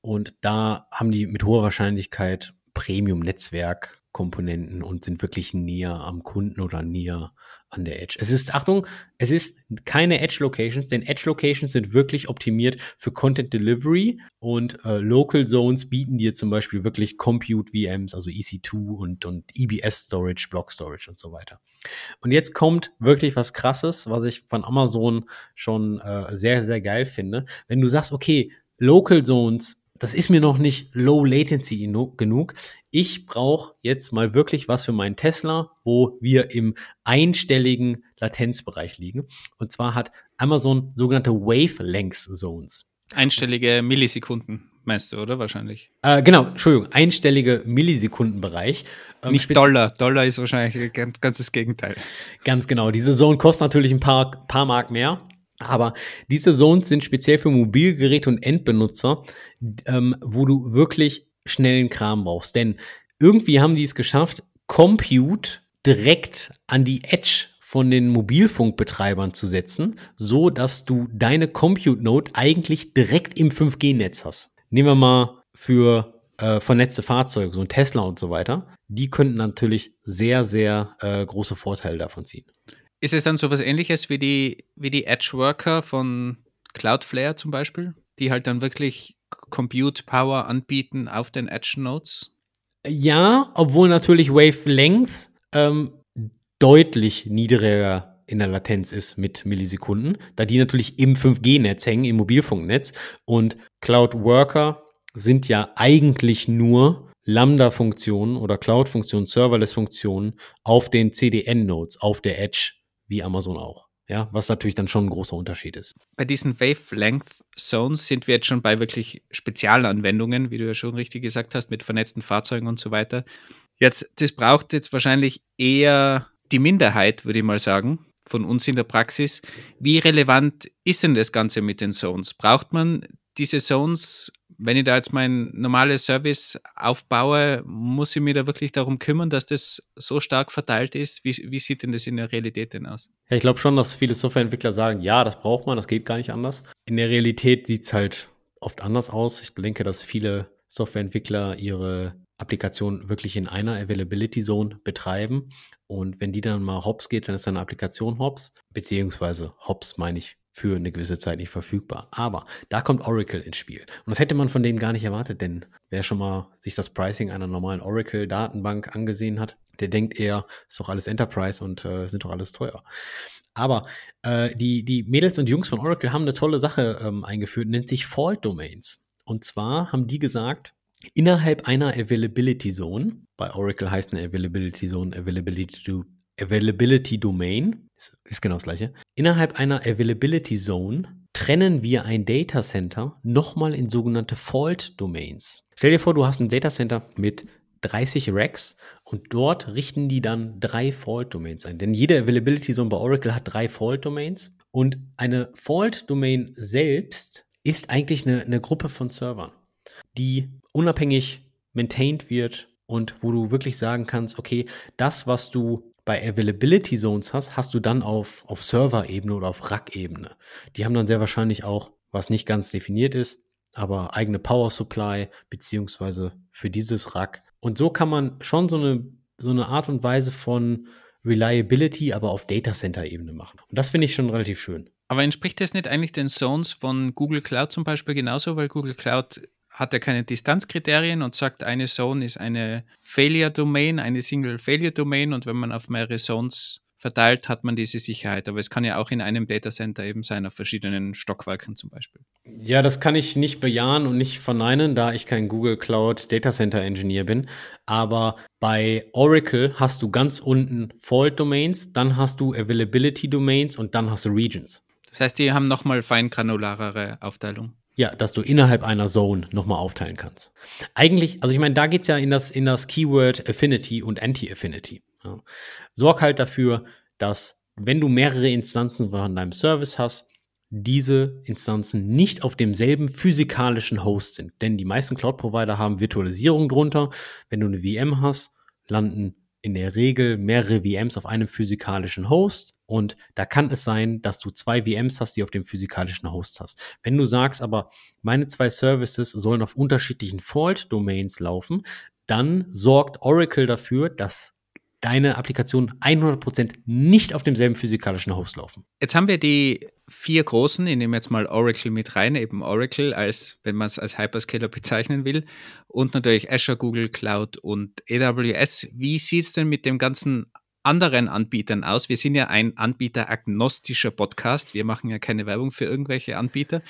Und da haben die mit hoher Wahrscheinlichkeit Premium-Netzwerk Komponenten und sind wirklich näher am Kunden oder näher an der Edge. Es ist, Achtung, es ist keine Edge Locations, denn Edge Locations sind wirklich optimiert für Content Delivery und äh, Local Zones bieten dir zum Beispiel wirklich Compute VMs, also EC2 und, und EBS Storage, Block Storage und so weiter. Und jetzt kommt wirklich was krasses, was ich von Amazon schon äh, sehr, sehr geil finde. Wenn du sagst, okay, Local Zones das ist mir noch nicht Low Latency genug. Ich brauche jetzt mal wirklich was für meinen Tesla, wo wir im einstelligen Latenzbereich liegen. Und zwar hat Amazon sogenannte Wavelength Zones. Einstellige Millisekunden, meinst du, oder wahrscheinlich? Äh, genau, Entschuldigung, einstellige Millisekundenbereich. Ähm, Nicht Dollar, Dollar ist wahrscheinlich ganz, ganz das Gegenteil. Ganz genau, diese Zone kostet natürlich ein paar, paar Mark mehr. Aber diese Zones sind speziell für Mobilgeräte und Endbenutzer, ähm, wo du wirklich schnellen Kram brauchst. Denn irgendwie haben die es geschafft, Compute direkt an die Edge von den Mobilfunkbetreibern zu setzen, so dass du deine Compute Node eigentlich direkt im 5G-Netz hast. Nehmen wir mal für äh, vernetzte Fahrzeuge, so ein Tesla und so weiter. Die könnten natürlich sehr, sehr äh, große Vorteile davon ziehen. Ist es dann sowas ähnliches wie die, wie die Edge Worker von Cloudflare zum Beispiel, die halt dann wirklich Compute Power anbieten auf den Edge Nodes? Ja, obwohl natürlich Wavelength ähm, deutlich niedriger in der Latenz ist mit Millisekunden, da die natürlich im 5G-Netz hängen, im Mobilfunknetz. Und Cloud Worker sind ja eigentlich nur Lambda-Funktionen oder Cloud-Funktionen, Serverless-Funktionen auf den CDN-Nodes, auf der Edge, wie Amazon auch. Ja, was natürlich dann schon ein großer Unterschied ist. Bei diesen Wavelength Zones sind wir jetzt schon bei wirklich Spezialanwendungen, wie du ja schon richtig gesagt hast, mit vernetzten Fahrzeugen und so weiter. Jetzt, das braucht jetzt wahrscheinlich eher die Minderheit, würde ich mal sagen, von uns in der Praxis. Wie relevant ist denn das Ganze mit den Zones? Braucht man diese Zones, wenn ich da jetzt mein normales Service aufbaue, muss ich mir da wirklich darum kümmern, dass das so stark verteilt ist? Wie, wie sieht denn das in der Realität denn aus? Ja, ich glaube schon, dass viele Softwareentwickler sagen, ja, das braucht man, das geht gar nicht anders. In der Realität sieht es halt oft anders aus. Ich denke, dass viele Softwareentwickler ihre Applikation wirklich in einer Availability Zone betreiben. Und wenn die dann mal hops geht, dann ist eine Applikation hops, beziehungsweise hops meine ich für eine gewisse Zeit nicht verfügbar. Aber da kommt Oracle ins Spiel. Und das hätte man von denen gar nicht erwartet, denn wer schon mal sich das Pricing einer normalen Oracle-Datenbank angesehen hat, der denkt eher, ist doch alles Enterprise und äh, sind doch alles teuer. Aber äh, die, die Mädels und Jungs von Oracle haben eine tolle Sache ähm, eingeführt, nennt sich Fault Domains. Und zwar haben die gesagt, innerhalb einer Availability Zone, bei Oracle heißt eine Availability Zone Availability, Availability Domain, ist, ist genau das gleiche. Innerhalb einer Availability Zone trennen wir ein Data Center nochmal in sogenannte Fault Domains. Stell dir vor, du hast ein Data Center mit 30 Racks und dort richten die dann drei Fault Domains ein. Denn jede Availability Zone bei Oracle hat drei Fault Domains und eine Fault Domain selbst ist eigentlich eine, eine Gruppe von Servern, die unabhängig maintained wird und wo du wirklich sagen kannst, okay, das, was du bei Availability Zones hast, hast du dann auf, auf Server-Ebene oder auf Rack-Ebene. Die haben dann sehr wahrscheinlich auch, was nicht ganz definiert ist, aber eigene Power Supply beziehungsweise für dieses Rack. Und so kann man schon so eine, so eine Art und Weise von Reliability, aber auf Data Center Ebene machen. Und das finde ich schon relativ schön. Aber entspricht das nicht eigentlich den Zones von Google Cloud zum Beispiel genauso, weil Google Cloud hat er keine Distanzkriterien und sagt, eine Zone ist eine Failure Domain, eine Single Failure Domain und wenn man auf mehrere Zones verteilt, hat man diese Sicherheit. Aber es kann ja auch in einem Datacenter eben sein, auf verschiedenen Stockwerken zum Beispiel. Ja, das kann ich nicht bejahen und nicht verneinen, da ich kein Google Cloud Datacenter Engineer bin. Aber bei Oracle hast du ganz unten Fault Domains, dann hast du Availability Domains und dann hast du Regions. Das heißt, die haben nochmal feingranularere Aufteilung. Ja, dass du innerhalb einer Zone nochmal aufteilen kannst. Eigentlich, also ich meine, da geht's ja in das, in das Keyword Affinity und Anti-Affinity. Ja. Sorg halt dafür, dass wenn du mehrere Instanzen von deinem Service hast, diese Instanzen nicht auf demselben physikalischen Host sind. Denn die meisten Cloud-Provider haben Virtualisierung drunter. Wenn du eine VM hast, landen in der Regel mehrere VMs auf einem physikalischen Host. Und da kann es sein, dass du zwei VMs hast, die auf dem physikalischen Host hast. Wenn du sagst aber, meine zwei Services sollen auf unterschiedlichen Fault-Domains laufen, dann sorgt Oracle dafür, dass deine Applikationen 100% nicht auf demselben physikalischen Host laufen. Jetzt haben wir die vier großen, ich nehme jetzt mal Oracle mit rein, eben Oracle, als wenn man es als Hyperscaler bezeichnen will, und natürlich Azure, Google Cloud und AWS. Wie sieht es denn mit dem ganzen anderen Anbietern aus? Wir sind ja ein anbieteragnostischer Podcast. Wir machen ja keine Werbung für irgendwelche Anbieter.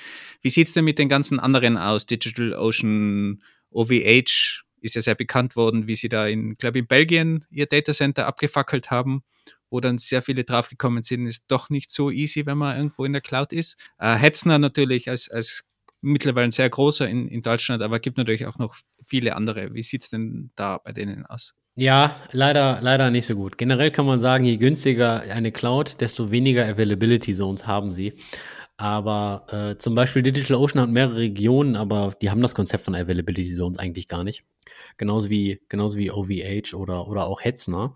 Wie sieht es denn mit den ganzen anderen aus? Digital Ocean, OVH ist ja sehr bekannt worden, wie sie da in, glaube in Belgien ihr Datacenter abgefackelt haben, wo dann sehr viele draufgekommen sind, ist doch nicht so easy, wenn man irgendwo in der Cloud ist. Äh, Hetzner natürlich als, als mittlerweile ein sehr großer in, in Deutschland, aber gibt natürlich auch noch viele andere. Wie sieht es denn da bei denen aus? Ja, leider, leider nicht so gut. Generell kann man sagen, je günstiger eine Cloud, desto weniger Availability Zones haben sie. Aber äh, zum Beispiel DigitalOcean hat mehrere Regionen, aber die haben das Konzept von Availability Zones eigentlich gar nicht. Genauso wie, genauso wie OVH oder, oder auch Hetzner.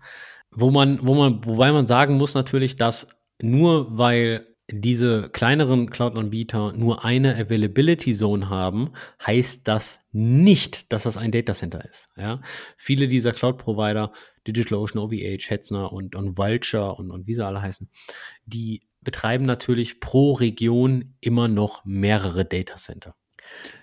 Wo man, wo man, wobei man sagen muss natürlich, dass nur weil diese kleineren Cloud-Anbieter nur eine Availability Zone haben, heißt das nicht, dass das ein Datacenter ist. Ja? Viele dieser Cloud-Provider, DigitalOcean, OVH, Hetzner und, und Vulture und, und wie sie alle heißen, die betreiben natürlich pro Region immer noch mehrere Datacenter.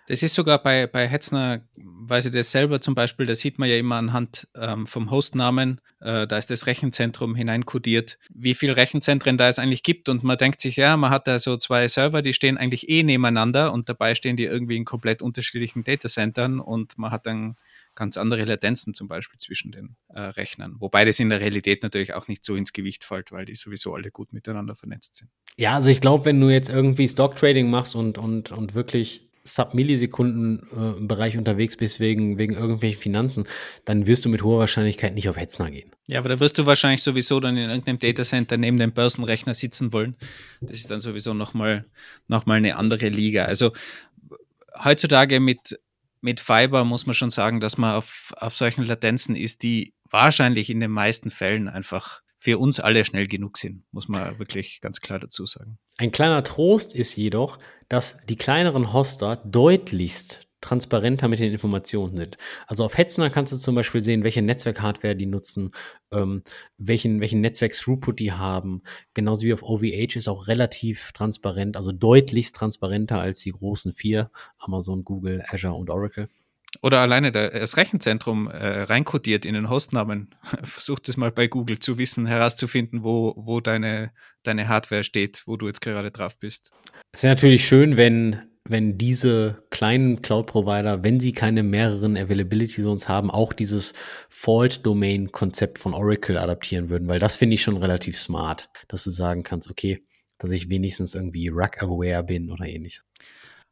Das ist sogar bei, bei Hetzner, weiß ich das selber zum Beispiel, da sieht man ja immer anhand ähm, vom Hostnamen, äh, da ist das Rechenzentrum hineinkodiert, wie viele Rechenzentren da es eigentlich gibt und man denkt sich, ja, man hat da so zwei Server, die stehen eigentlich eh nebeneinander und dabei stehen die irgendwie in komplett unterschiedlichen Datacentern und man hat dann ganz andere Latenzen zum Beispiel zwischen den äh, Rechnern. Wobei das in der Realität natürlich auch nicht so ins Gewicht fällt, weil die sowieso alle gut miteinander vernetzt sind. Ja, also ich glaube, wenn du jetzt irgendwie Stock-Trading machst und, und, und wirklich Sub-Millisekunden-Bereich unterwegs bist wegen, wegen irgendwelchen Finanzen, dann wirst du mit hoher Wahrscheinlichkeit nicht auf Hetzner gehen. Ja, aber da wirst du wahrscheinlich sowieso dann in irgendeinem Datacenter neben dem Börsenrechner sitzen wollen. Das ist dann sowieso nochmal noch mal eine andere Liga. Also heutzutage mit, mit Fiber muss man schon sagen, dass man auf, auf solchen Latenzen ist, die wahrscheinlich in den meisten Fällen einfach für uns alle schnell genug sind, muss man wirklich ganz klar dazu sagen. Ein kleiner Trost ist jedoch, dass die kleineren Hoster deutlichst transparenter mit den Informationen sind. Also auf Hetzner kannst du zum Beispiel sehen, welche Netzwerkhardware die nutzen, ähm, welchen, welchen Netzwerk-Throughput die haben. Genauso wie auf OVH ist auch relativ transparent, also deutlichst transparenter als die großen vier, Amazon, Google, Azure und Oracle. Oder alleine das Rechenzentrum äh, reinkodiert in den Hostnamen. Versuch das mal bei Google zu wissen, herauszufinden, wo, wo deine, deine Hardware steht, wo du jetzt gerade drauf bist. Es wäre natürlich schön, wenn, wenn diese kleinen Cloud-Provider, wenn sie keine mehreren Availability Zones haben, auch dieses Fault-Domain-Konzept von Oracle adaptieren würden, weil das finde ich schon relativ smart, dass du sagen kannst, okay, dass ich wenigstens irgendwie Rack-aware bin oder ähnlich.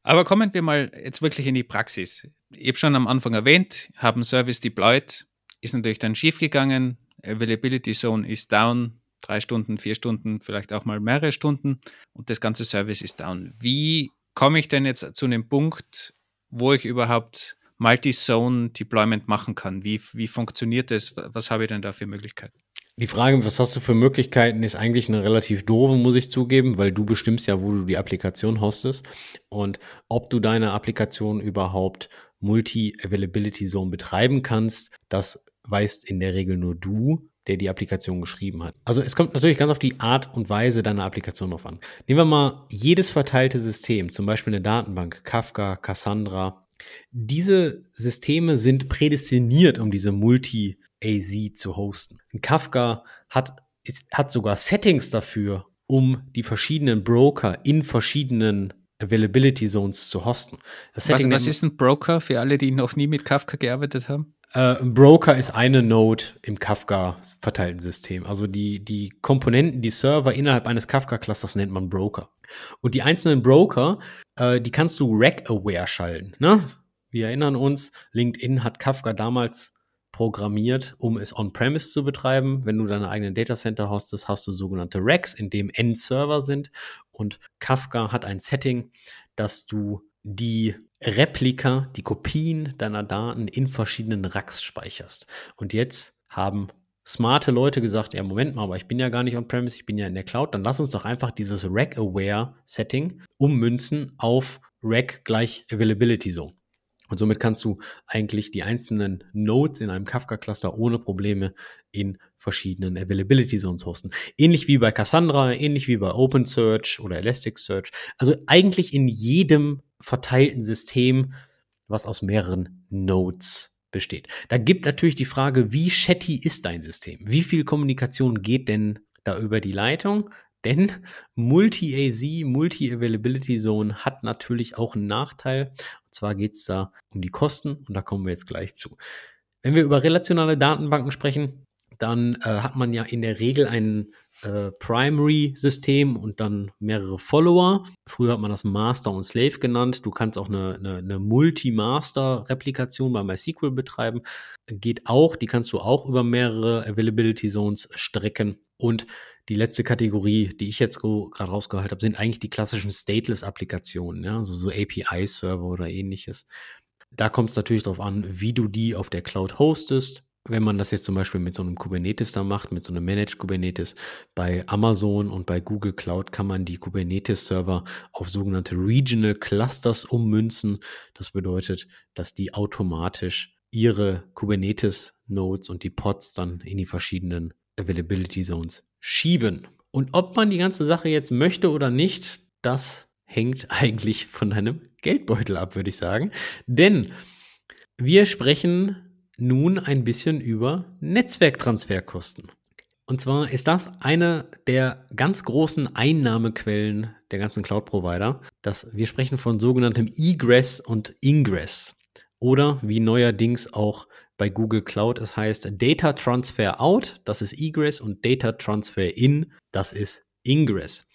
Aber kommen wir mal jetzt wirklich in die Praxis. Ich habe schon am Anfang erwähnt, haben Service deployed, ist natürlich dann schiefgegangen. Availability Zone ist down, drei Stunden, vier Stunden, vielleicht auch mal mehrere Stunden und das ganze Service ist down. Wie komme ich denn jetzt zu einem Punkt, wo ich überhaupt Multi-Zone Deployment machen kann? Wie, wie funktioniert das? Was habe ich denn da für Möglichkeiten? Die Frage, was hast du für Möglichkeiten, ist eigentlich eine relativ doofe, muss ich zugeben, weil du bestimmst ja, wo du die Applikation hostest und ob du deine Applikation überhaupt Multi-Availability Zone betreiben kannst, das weißt in der Regel nur du, der die Applikation geschrieben hat. Also es kommt natürlich ganz auf die Art und Weise deiner Applikation drauf an. Nehmen wir mal jedes verteilte System, zum Beispiel eine Datenbank, Kafka, Cassandra. Diese Systeme sind prädestiniert, um diese Multi AZ zu hosten. Kafka hat, ist, hat sogar Settings dafür, um die verschiedenen Broker in verschiedenen Availability Zones zu hosten. was, was ist ein Broker für alle, die noch nie mit Kafka gearbeitet haben? Äh, ein Broker ist eine Node im Kafka verteilten System. Also die, die Komponenten, die Server innerhalb eines Kafka-Clusters nennt man Broker. Und die einzelnen Broker, äh, die kannst du rack-aware schalten. Ne? Wir erinnern uns, LinkedIn hat Kafka damals programmiert, um es on-premise zu betreiben. Wenn du deine eigenen Datacenter hostest, hast du sogenannte Racks, in dem End-Server sind. Und Kafka hat ein Setting, dass du die Replika, die Kopien deiner Daten in verschiedenen Racks speicherst. Und jetzt haben smarte Leute gesagt, ja, Moment mal, aber ich bin ja gar nicht on-premise, ich bin ja in der Cloud, dann lass uns doch einfach dieses Rack-Aware-Setting ummünzen auf Rack gleich Availability Zone. Und somit kannst du eigentlich die einzelnen Nodes in einem Kafka-Cluster ohne Probleme in verschiedenen Availability Zones hosten. Ähnlich wie bei Cassandra, ähnlich wie bei OpenSearch oder Elasticsearch. Also eigentlich in jedem verteilten System, was aus mehreren Nodes besteht. Da gibt natürlich die Frage, wie chatty ist dein System? Wie viel Kommunikation geht denn da über die Leitung? Denn Multi-AZ, Multi-Availability Zone hat natürlich auch einen Nachteil. Zwar geht es da um die Kosten und da kommen wir jetzt gleich zu. Wenn wir über relationale Datenbanken sprechen, dann äh, hat man ja in der Regel ein äh, Primary-System und dann mehrere Follower. Früher hat man das Master und Slave genannt. Du kannst auch eine, eine, eine Multi-Master-Replikation bei MySQL betreiben. Geht auch, die kannst du auch über mehrere Availability Zones strecken. Und die letzte Kategorie, die ich jetzt gerade rausgehalten habe, sind eigentlich die klassischen Stateless-Applikationen, ja, also so API-Server oder ähnliches. da kommt es natürlich darauf an, wie du die auf der Cloud hostest. Wenn man das jetzt zum Beispiel mit so einem Kubernetes da macht, mit so einem Managed Kubernetes, bei Amazon und bei Google Cloud kann man die Kubernetes-Server auf sogenannte Regional Clusters ummünzen. Das bedeutet, dass die automatisch ihre Kubernetes-Nodes und die Pods dann in die verschiedenen Availability Zones schieben. Und ob man die ganze Sache jetzt möchte oder nicht, das hängt eigentlich von deinem Geldbeutel ab, würde ich sagen. Denn wir sprechen nun ein bisschen über Netzwerktransferkosten. Und zwar ist das eine der ganz großen Einnahmequellen der ganzen Cloud-Provider. Dass wir sprechen von sogenanntem Egress und Ingress. Oder wie neuerdings auch bei Google Cloud es heißt Data Transfer Out, das ist Egress, und Data Transfer In, das ist Ingress.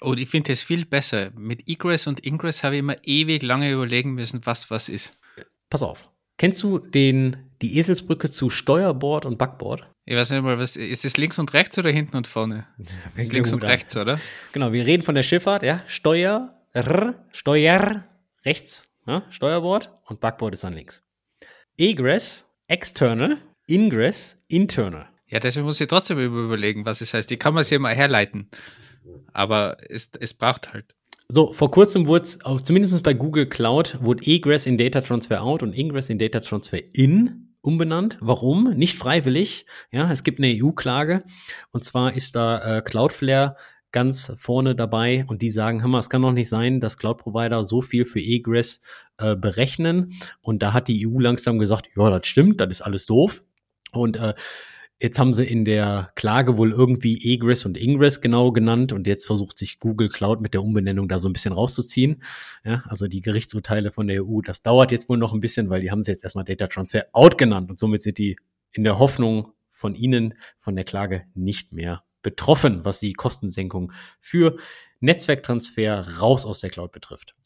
Und ich finde es viel besser. Mit Egress und Ingress habe ich immer ewig lange überlegen müssen, was was ist. Pass auf. Kennst du den, die Eselsbrücke zu Steuerbord und Backbord? Ich weiß nicht mal, was ist das links und rechts oder hinten und vorne? Ist links und rechts, oder? Genau, wir reden von der Schifffahrt, ja. Steuer, R, Steuer, rechts, ja? Steuerbord und Backbord ist dann links. Egress, external, Ingress, internal. Ja, deswegen muss ich trotzdem überlegen, was es heißt. Ich kann man es ja mal herleiten. Aber es, es braucht halt. So, vor kurzem wurde es, zumindest bei Google Cloud, wurde Egress in Data Transfer Out und Ingress in Data Transfer In umbenannt. Warum? Nicht freiwillig. Ja, es gibt eine EU-Klage. Und zwar ist da äh, Cloudflare ganz vorne dabei und die sagen, hör mal, es kann doch nicht sein, dass Cloud-Provider so viel für Egress äh, berechnen. Und da hat die EU langsam gesagt, ja, das stimmt, das ist alles doof. Und äh, Jetzt haben sie in der Klage wohl irgendwie Egress und Ingress genau genannt und jetzt versucht sich Google Cloud mit der Umbenennung da so ein bisschen rauszuziehen. Ja, also die Gerichtsurteile von der EU, das dauert jetzt wohl noch ein bisschen, weil die haben sie jetzt erstmal Data Transfer Out genannt und somit sind die in der Hoffnung von ihnen von der Klage nicht mehr betroffen, was die Kostensenkung für Netzwerktransfer raus aus der Cloud betrifft.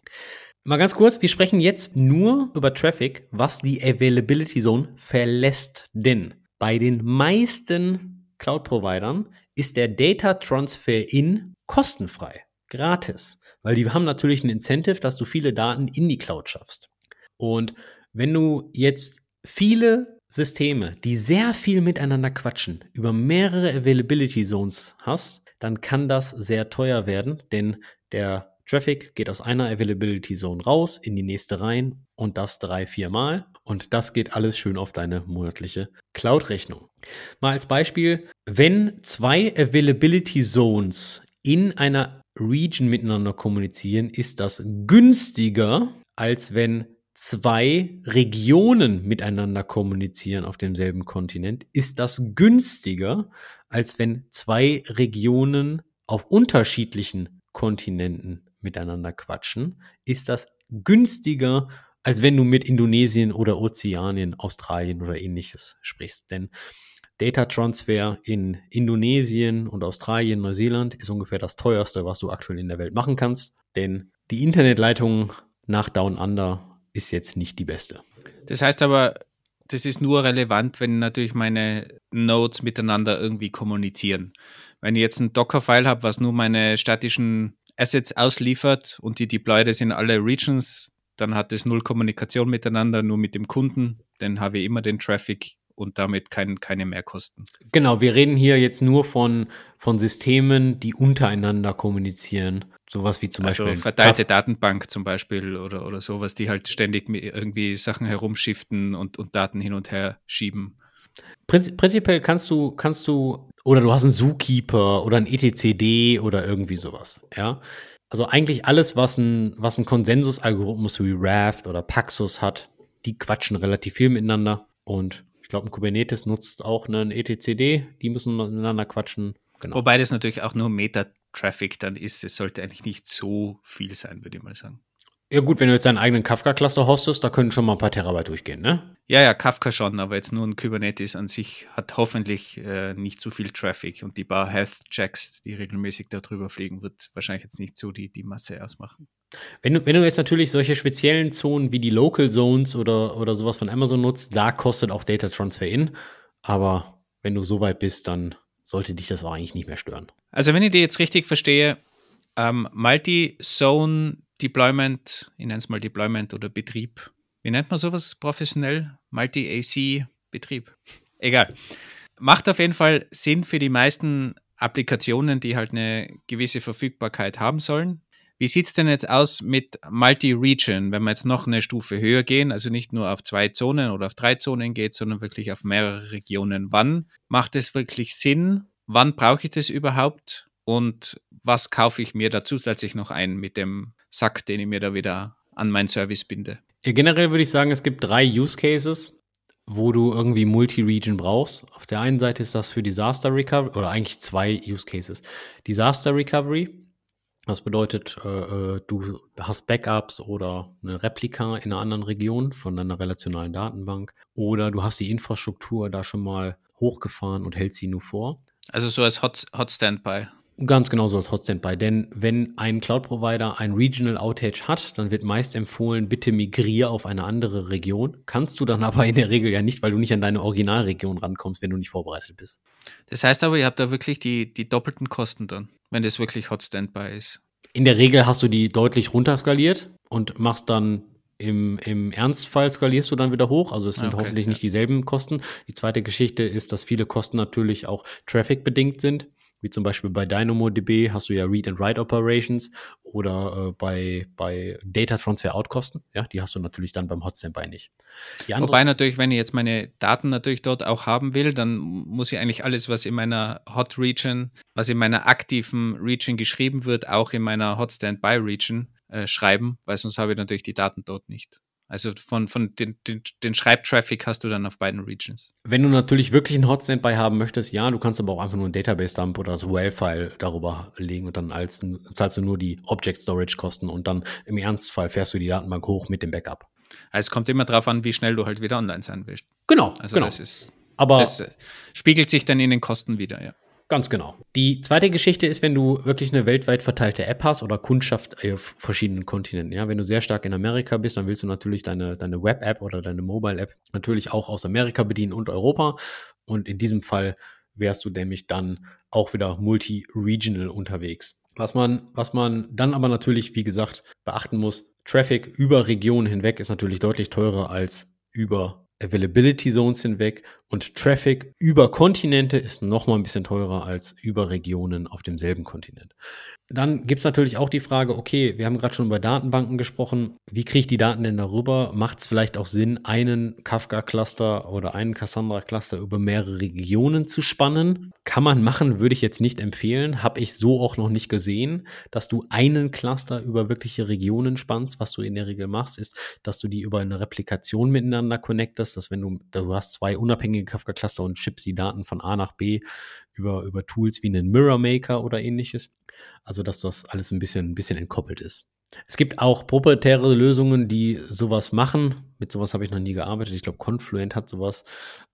Mal ganz kurz, wir sprechen jetzt nur über Traffic, was die Availability Zone verlässt. Denn bei den meisten Cloud-Providern ist der Data Transfer in kostenfrei, gratis, weil die haben natürlich ein Incentive, dass du viele Daten in die Cloud schaffst. Und wenn du jetzt viele Systeme, die sehr viel miteinander quatschen, über mehrere Availability Zones hast, dann kann das sehr teuer werden, denn der Traffic geht aus einer Availability Zone raus, in die nächste rein und das drei, vier Mal. Und das geht alles schön auf deine monatliche Cloud-Rechnung. Mal als Beispiel, wenn zwei Availability Zones in einer Region miteinander kommunizieren, ist das günstiger, als wenn zwei Regionen miteinander kommunizieren auf demselben Kontinent, ist das günstiger, als wenn zwei Regionen auf unterschiedlichen Kontinenten miteinander quatschen, ist das günstiger, als wenn du mit Indonesien oder Ozeanien, Australien oder ähnliches sprichst. Denn Data Transfer in Indonesien und Australien, Neuseeland ist ungefähr das teuerste, was du aktuell in der Welt machen kannst. Denn die Internetleitung nach Down Under ist jetzt nicht die beste. Das heißt aber, das ist nur relevant, wenn natürlich meine Nodes miteinander irgendwie kommunizieren. Wenn ich jetzt ein Docker-File habe, was nur meine statischen Assets ausliefert und die deploy das in alle Regions, dann hat es null Kommunikation miteinander, nur mit dem Kunden. Dann habe ich immer den Traffic und damit kein, keine Mehrkosten. Genau, wir reden hier jetzt nur von, von Systemen, die untereinander kommunizieren. Sowas wie zum also Beispiel. verteilte Datenbank zum Beispiel oder, oder sowas, die halt ständig irgendwie Sachen herumschiften und, und Daten hin und her schieben. Prinzipiell kannst du, kannst du oder du hast einen Zookeeper oder ein etcd oder irgendwie sowas, ja. Also eigentlich alles, was ein, was ein Konsensusalgorithmus wie Raft oder Paxos hat, die quatschen relativ viel miteinander. Und ich glaube, ein Kubernetes nutzt auch einen etcd, die müssen miteinander quatschen. Genau. Wobei das natürlich auch nur Meta-Traffic dann ist. Es sollte eigentlich nicht so viel sein, würde ich mal sagen. Ja gut, wenn du jetzt deinen eigenen Kafka-Cluster hostest, da können schon mal ein paar Terabyte durchgehen, ne? Ja, ja, Kafka schon, aber jetzt nur ein Kubernetes an sich hat hoffentlich äh, nicht so viel Traffic und die paar Health-Checks, die regelmäßig darüber fliegen, wird wahrscheinlich jetzt nicht so die, die Masse ausmachen. Wenn du, wenn du jetzt natürlich solche speziellen Zonen wie die Local Zones oder, oder sowas von Amazon nutzt, da kostet auch Data Transfer in, aber wenn du so weit bist, dann sollte dich das auch eigentlich nicht mehr stören. Also wenn ich dir jetzt richtig verstehe, ähm, Multi-Zone Deployment, ich nenne es mal Deployment oder Betrieb. Wie nennt man sowas professionell? Multi-AC-Betrieb. Egal. Macht auf jeden Fall Sinn für die meisten Applikationen, die halt eine gewisse Verfügbarkeit haben sollen. Wie sieht es denn jetzt aus mit Multi-Region, wenn wir jetzt noch eine Stufe höher gehen, also nicht nur auf zwei Zonen oder auf drei Zonen geht, sondern wirklich auf mehrere Regionen? Wann macht es wirklich Sinn? Wann brauche ich das überhaupt? Und was kaufe ich mir da zusätzlich noch ein mit dem Sack, den ich mir da wieder an meinen Service binde? Generell würde ich sagen, es gibt drei Use Cases wo du irgendwie Multi-Region brauchst. Auf der einen Seite ist das für Disaster Recovery oder eigentlich zwei Use Cases. Disaster Recovery, das bedeutet, äh, äh, du hast Backups oder eine Replika in einer anderen Region von einer relationalen Datenbank oder du hast die Infrastruktur da schon mal hochgefahren und hältst sie nur vor. Also so als Hot, Hot Standby. Ganz genau so als Hot Standby. Denn wenn ein Cloud-Provider ein Regional Outage hat, dann wird meist empfohlen, bitte migriere auf eine andere Region. Kannst du dann aber in der Regel ja nicht, weil du nicht an deine Originalregion rankommst, wenn du nicht vorbereitet bist. Das heißt aber, ihr habt da wirklich die, die doppelten Kosten dann, wenn das wirklich Hot Standby ist. In der Regel hast du die deutlich runterskaliert und machst dann im, Im Ernstfall skalierst du dann wieder hoch, also es sind okay, hoffentlich ja. nicht dieselben Kosten. Die zweite Geschichte ist, dass viele Kosten natürlich auch Traffic bedingt sind wie zum Beispiel bei DynamoDB hast du ja Read and Write Operations oder äh, bei, bei Data Transfer Out Kosten, ja, die hast du natürlich dann beim Hotstandby nicht. Wobei natürlich, wenn ich jetzt meine Daten natürlich dort auch haben will, dann muss ich eigentlich alles, was in meiner Hot Region, was in meiner aktiven Region geschrieben wird, auch in meiner Hot Standby Region äh, schreiben, weil sonst habe ich natürlich die Daten dort nicht. Also von, von den, den, den Schreibtraffic hast du dann auf beiden Regions. Wenn du natürlich wirklich einen Hot Standby haben möchtest, ja, du kannst aber auch einfach nur ein Database-Dump oder das WAL-File darüber legen und dann als, zahlst du nur die Object Storage-Kosten und dann im Ernstfall fährst du die Datenbank hoch mit dem Backup. Also es kommt immer darauf an, wie schnell du halt wieder online sein willst. Genau. Also genau. das ist, aber das äh, spiegelt sich dann in den Kosten wieder, ja. Ganz genau. Die zweite Geschichte ist, wenn du wirklich eine weltweit verteilte App hast oder Kundschaft auf verschiedenen Kontinenten. Ja, wenn du sehr stark in Amerika bist, dann willst du natürlich deine, deine Web-App oder deine Mobile-App natürlich auch aus Amerika bedienen und Europa. Und in diesem Fall wärst du nämlich dann auch wieder multi-regional unterwegs. Was man, was man dann aber natürlich, wie gesagt, beachten muss, Traffic über Regionen hinweg ist natürlich deutlich teurer als über Availability Zones hinweg und Traffic über Kontinente ist noch mal ein bisschen teurer als über Regionen auf demselben Kontinent. Dann gibt's natürlich auch die Frage, okay, wir haben gerade schon über Datenbanken gesprochen. Wie kriege ich die Daten denn darüber? Macht es vielleicht auch Sinn, einen Kafka-Cluster oder einen Cassandra-Cluster über mehrere Regionen zu spannen? Kann man machen, würde ich jetzt nicht empfehlen. Habe ich so auch noch nicht gesehen, dass du einen Cluster über wirkliche Regionen spannst. Was du in der Regel machst, ist, dass du die über eine Replikation miteinander connectest, dass wenn du, du hast zwei unabhängige Kafka-Cluster und schippst die Daten von A nach B über, über Tools wie einen Mirror Maker oder ähnliches also, dass das alles ein bisschen, ein bisschen entkoppelt ist. Es gibt auch proprietäre Lösungen, die sowas machen. Mit sowas habe ich noch nie gearbeitet. Ich glaube, Confluent hat sowas,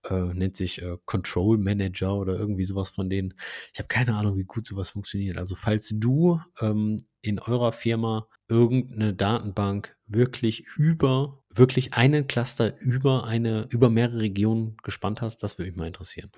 äh, nennt sich äh, Control Manager oder irgendwie sowas von denen. Ich habe keine Ahnung, wie gut sowas funktioniert. Also falls du ähm, in eurer Firma irgendeine Datenbank wirklich über, wirklich einen Cluster über eine, über mehrere Regionen gespannt hast, das würde mich mal interessieren.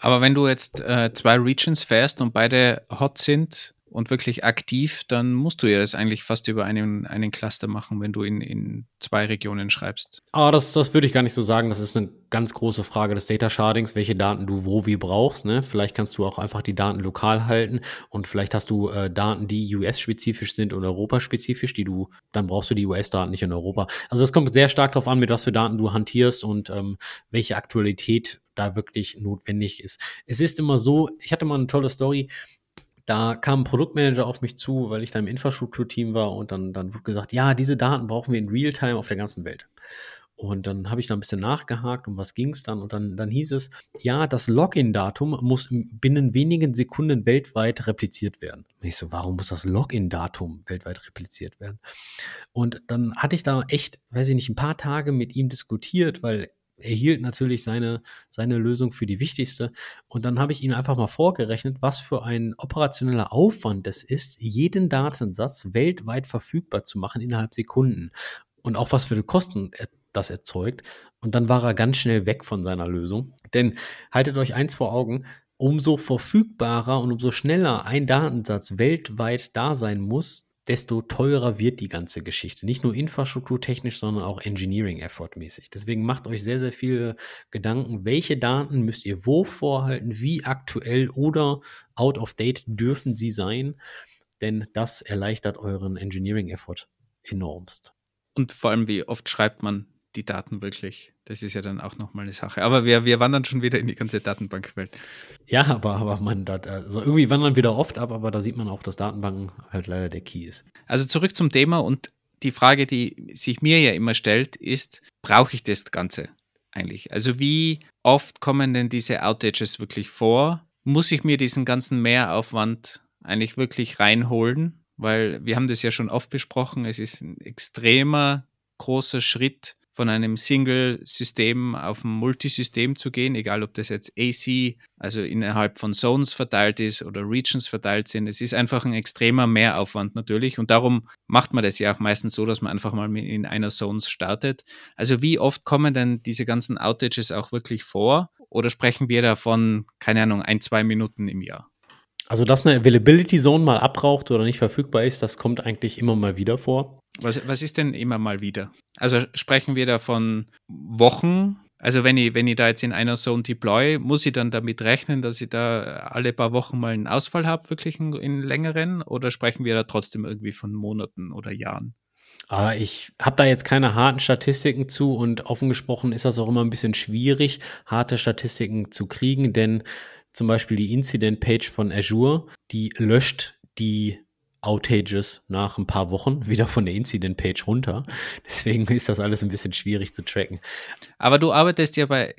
Aber wenn du jetzt äh, zwei Regions fährst und beide hot sind, und wirklich aktiv, dann musst du ja das eigentlich fast über einen, einen Cluster machen, wenn du in, in zwei Regionen schreibst. Aber das, das würde ich gar nicht so sagen. Das ist eine ganz große Frage des Data Shardings, welche Daten du wo wie brauchst. Ne? Vielleicht kannst du auch einfach die Daten lokal halten und vielleicht hast du äh, Daten, die US-spezifisch sind und europaspezifisch, die du, dann brauchst du die US-Daten nicht in Europa. Also das kommt sehr stark darauf an, mit was für Daten du hantierst und ähm, welche Aktualität da wirklich notwendig ist. Es ist immer so, ich hatte mal eine tolle Story, da kam ein Produktmanager auf mich zu, weil ich da im Infrastrukturteam war und dann, dann wurde gesagt, ja, diese Daten brauchen wir in Realtime auf der ganzen Welt. Und dann habe ich da ein bisschen nachgehakt, um was ging es dann. Und dann, dann hieß es, ja, das Login-Datum muss binnen wenigen Sekunden weltweit repliziert werden. Und ich so, warum muss das Login-Datum weltweit repliziert werden? Und dann hatte ich da echt, weiß ich nicht, ein paar Tage mit ihm diskutiert, weil er hielt natürlich seine, seine Lösung für die wichtigste. Und dann habe ich ihm einfach mal vorgerechnet, was für ein operationeller Aufwand es ist, jeden Datensatz weltweit verfügbar zu machen innerhalb Sekunden. Und auch was für Kosten das erzeugt. Und dann war er ganz schnell weg von seiner Lösung. Denn haltet euch eins vor Augen, umso verfügbarer und umso schneller ein Datensatz weltweit da sein muss, desto teurer wird die ganze Geschichte. Nicht nur infrastrukturtechnisch, sondern auch Engineering-Effort-mäßig. Deswegen macht euch sehr, sehr viele Gedanken, welche Daten müsst ihr wo vorhalten, wie aktuell oder out of date dürfen sie sein, denn das erleichtert euren Engineering-Effort enormst. Und vor allem, wie oft schreibt man die Daten wirklich? Das ist ja dann auch nochmal eine Sache. Aber wir, wir wandern schon wieder in die ganze Datenbankwelt. Ja, aber, aber man, dat, also irgendwie wandern wieder oft ab, aber da sieht man auch, dass Datenbanken halt leider der Key ist. Also zurück zum Thema und die Frage, die sich mir ja immer stellt, ist, brauche ich das Ganze eigentlich? Also wie oft kommen denn diese Outages wirklich vor? Muss ich mir diesen ganzen Mehraufwand eigentlich wirklich reinholen? Weil wir haben das ja schon oft besprochen, es ist ein extremer großer Schritt, von einem Single-System auf ein Multisystem zu gehen, egal ob das jetzt AC, also innerhalb von Zones verteilt ist oder Regions verteilt sind. Es ist einfach ein extremer Mehraufwand natürlich und darum macht man das ja auch meistens so, dass man einfach mal in einer Zone startet. Also wie oft kommen denn diese ganzen Outages auch wirklich vor oder sprechen wir davon, keine Ahnung, ein, zwei Minuten im Jahr? Also, dass eine Availability Zone mal abbraucht oder nicht verfügbar ist, das kommt eigentlich immer mal wieder vor. Was, was ist denn immer mal wieder? Also sprechen wir da von Wochen? Also wenn ich, wenn ich da jetzt in einer Zone deploy, muss ich dann damit rechnen, dass ich da alle paar Wochen mal einen Ausfall habe, wirklich in, in längeren? Oder sprechen wir da trotzdem irgendwie von Monaten oder Jahren? Ah, ich habe da jetzt keine harten Statistiken zu und offen gesprochen ist das auch immer ein bisschen schwierig, harte Statistiken zu kriegen, denn zum Beispiel die Incident-Page von Azure, die löscht die Outages nach ein paar Wochen wieder von der Incident-Page runter. Deswegen ist das alles ein bisschen schwierig zu tracken. Aber du arbeitest ja bei,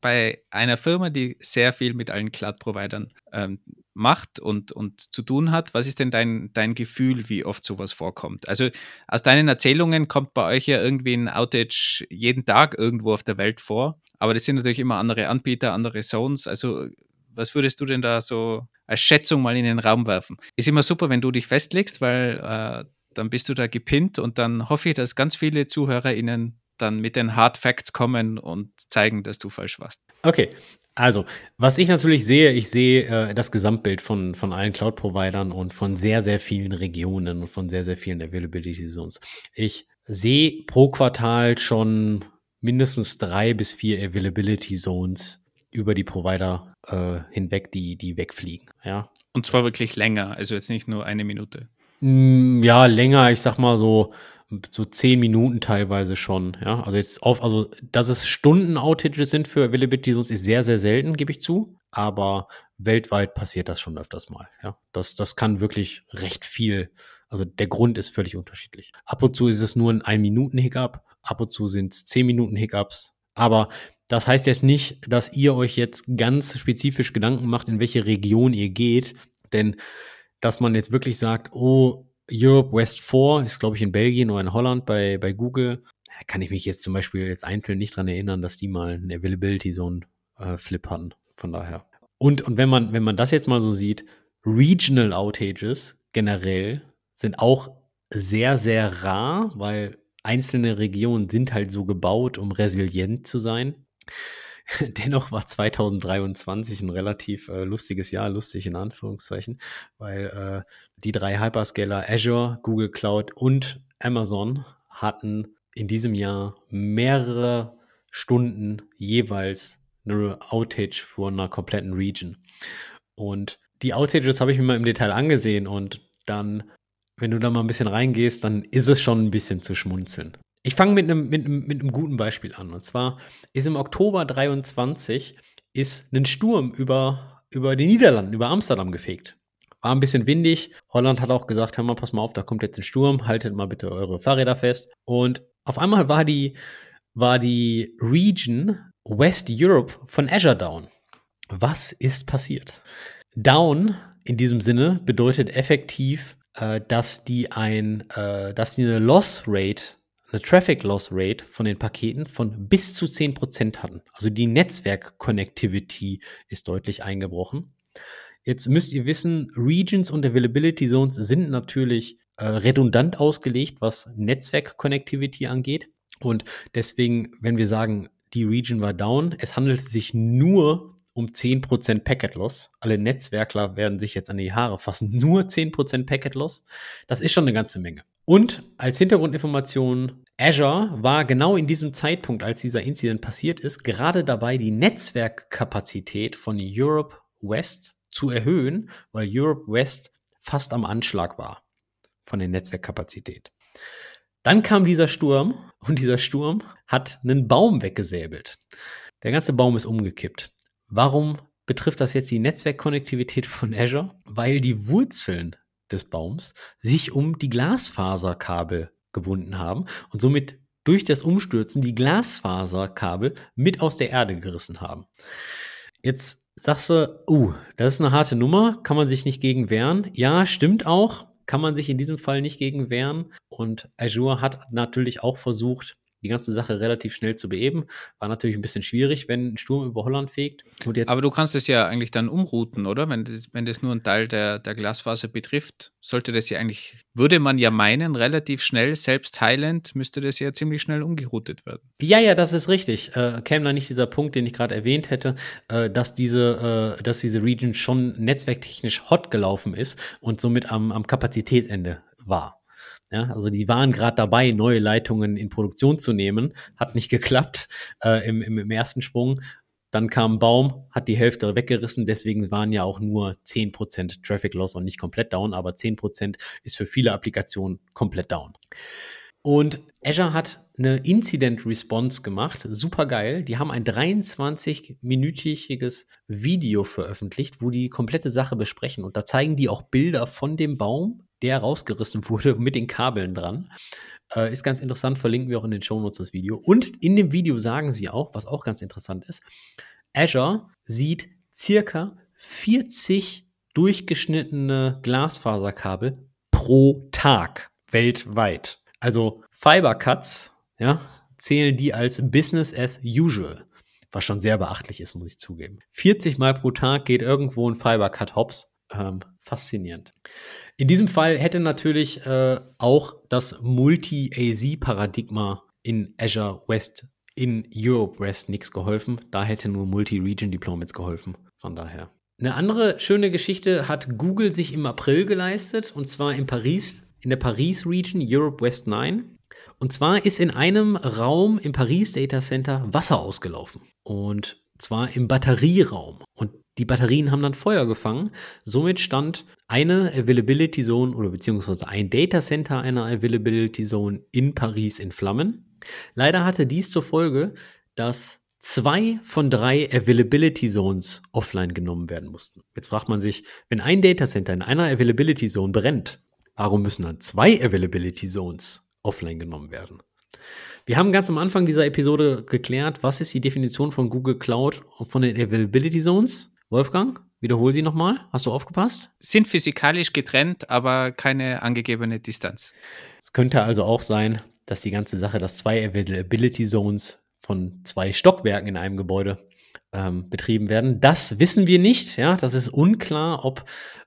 bei einer Firma, die sehr viel mit allen Cloud-Providern ähm, macht und, und zu tun hat. Was ist denn dein, dein Gefühl, wie oft sowas vorkommt? Also aus deinen Erzählungen kommt bei euch ja irgendwie ein Outage jeden Tag irgendwo auf der Welt vor. Aber das sind natürlich immer andere Anbieter, andere Zones. Also was würdest du denn da so als Schätzung mal in den Raum werfen? Ist immer super, wenn du dich festlegst, weil äh, dann bist du da gepinnt und dann hoffe ich, dass ganz viele ZuhörerInnen dann mit den Hard Facts kommen und zeigen, dass du falsch warst. Okay, also, was ich natürlich sehe, ich sehe äh, das Gesamtbild von, von allen Cloud-Providern und von sehr, sehr vielen Regionen und von sehr, sehr vielen Availability Zones. Ich sehe pro Quartal schon mindestens drei bis vier Availability Zones über die Provider äh, hinweg, die, die wegfliegen. Ja. Und zwar wirklich länger, also jetzt nicht nur eine Minute. Mm, ja, länger, ich sag mal so, so zehn Minuten teilweise schon. Ja, also jetzt auf, also dass es Stunden-Outages sind für Availability Zones ist sehr, sehr selten, gebe ich zu. Aber weltweit passiert das schon öfters mal. Ja, das, das kann wirklich recht viel. Also der Grund ist völlig unterschiedlich. Ab und zu ist es nur ein Ein-Minuten-Hiccup, ab und zu sind es zehn Minuten Hiccups. Aber das heißt jetzt nicht, dass ihr euch jetzt ganz spezifisch Gedanken macht, in welche Region ihr geht, denn dass man jetzt wirklich sagt, oh, Europe West 4 ist, glaube ich, in Belgien oder in Holland bei, bei Google, kann ich mich jetzt zum Beispiel jetzt einzeln nicht dran erinnern, dass die mal eine Availability Zone äh, Flip hatten. Von daher. Und, und wenn man, wenn man das jetzt mal so sieht, Regional Outages generell sind auch sehr, sehr rar, weil einzelne Regionen sind halt so gebaut, um resilient zu sein. Dennoch war 2023 ein relativ äh, lustiges Jahr, lustig in Anführungszeichen, weil äh, die drei Hyperscaler Azure, Google Cloud und Amazon hatten in diesem Jahr mehrere Stunden jeweils eine Outage für einer kompletten Region. Und die Outages habe ich mir mal im Detail angesehen und dann, wenn du da mal ein bisschen reingehst, dann ist es schon ein bisschen zu schmunzeln. Ich fange mit einem, mit, mit guten Beispiel an. Und zwar ist im Oktober 23 ist ein Sturm über, über die Niederlanden, über Amsterdam gefegt. War ein bisschen windig. Holland hat auch gesagt, hör mal, pass mal auf, da kommt jetzt ein Sturm, haltet mal bitte eure Fahrräder fest. Und auf einmal war die, war die Region West Europe von Azure down. Was ist passiert? Down in diesem Sinne bedeutet effektiv, äh, dass die ein, äh, dass die eine Loss Rate eine Traffic Loss Rate von den Paketen von bis zu 10% hatten. Also die Netzwerk-Connectivity ist deutlich eingebrochen. Jetzt müsst ihr wissen, Regions und Availability Zones sind natürlich äh, redundant ausgelegt, was Netzwerk-Connectivity angeht. Und deswegen, wenn wir sagen, die Region war down, es handelt sich nur um 10% Packet Loss. Alle Netzwerkler werden sich jetzt an die Haare fassen. Nur 10% Packet Loss. Das ist schon eine ganze Menge. Und als Hintergrundinformation, Azure war genau in diesem Zeitpunkt, als dieser Incident passiert ist, gerade dabei, die Netzwerkkapazität von Europe West zu erhöhen, weil Europe West fast am Anschlag war von der Netzwerkkapazität. Dann kam dieser Sturm und dieser Sturm hat einen Baum weggesäbelt. Der ganze Baum ist umgekippt. Warum betrifft das jetzt die Netzwerkkonnektivität von Azure? Weil die Wurzeln des Baums sich um die Glasfaserkabel gebunden haben und somit durch das Umstürzen die Glasfaserkabel mit aus der Erde gerissen haben. Jetzt sagst du, uh, das ist eine harte Nummer, kann man sich nicht gegen wehren. Ja, stimmt auch kann man sich in diesem Fall nicht gegen wehren. Und Azure hat natürlich auch versucht, die ganze Sache relativ schnell zu beheben. War natürlich ein bisschen schwierig, wenn ein Sturm über Holland fegt. Aber du kannst es ja eigentlich dann umrouten, oder? Wenn das, wenn das nur ein Teil der, der Glasfaser betrifft, sollte das ja eigentlich, würde man ja meinen, relativ schnell, selbst heilend, müsste das ja ziemlich schnell umgeroutet werden. Ja, ja, das ist richtig. Äh, käme da nicht dieser Punkt, den ich gerade erwähnt hätte, äh, dass, diese, äh, dass diese Region schon netzwerktechnisch hot gelaufen ist und somit am, am Kapazitätsende war. Ja, also die waren gerade dabei, neue Leitungen in Produktion zu nehmen, hat nicht geklappt äh, im, im, im ersten Sprung. Dann kam ein Baum, hat die Hälfte weggerissen, deswegen waren ja auch nur 10% Traffic Loss und nicht komplett down, aber 10% ist für viele Applikationen komplett down. Und Azure hat eine Incident Response gemacht, super geil. Die haben ein 23-minütiges Video veröffentlicht, wo die komplette Sache besprechen. Und da zeigen die auch Bilder von dem Baum, der rausgerissen wurde mit den Kabeln dran. Äh, ist ganz interessant, verlinken wir auch in den Show Notes das Video. Und in dem Video sagen sie auch, was auch ganz interessant ist, Azure sieht circa 40 durchgeschnittene Glasfaserkabel pro Tag weltweit. Also Fibercuts, ja, zählen die als Business as usual. Was schon sehr beachtlich ist, muss ich zugeben. 40 Mal pro Tag geht irgendwo ein Fibercut hops. Ähm, faszinierend. In diesem Fall hätte natürlich äh, auch das Multi-AZ-Paradigma in Azure West, in Europe West nichts geholfen. Da hätte nur Multi-Region Deployments geholfen. Von daher. Eine andere schöne Geschichte hat Google sich im April geleistet und zwar in Paris, in der Paris Region Europe West 9. Und zwar ist in einem Raum im Paris Data Center Wasser ausgelaufen. Und zwar im Batterieraum. Und die Batterien haben dann Feuer gefangen. Somit stand eine Availability Zone oder beziehungsweise ein Data Center einer Availability Zone in Paris in Flammen. Leider hatte dies zur Folge, dass zwei von drei Availability Zones offline genommen werden mussten. Jetzt fragt man sich, wenn ein Data Center in einer Availability Zone brennt, warum müssen dann zwei Availability Zones offline genommen werden? Wir haben ganz am Anfang dieser Episode geklärt, was ist die Definition von Google Cloud und von den Availability Zones. Wolfgang, wiederhol sie nochmal. Hast du aufgepasst? Sind physikalisch getrennt, aber keine angegebene Distanz. Es könnte also auch sein, dass die ganze Sache, dass zwei Availability Zones von zwei Stockwerken in einem Gebäude ähm, betrieben werden. Das wissen wir nicht. Ja, das ist unklar, ob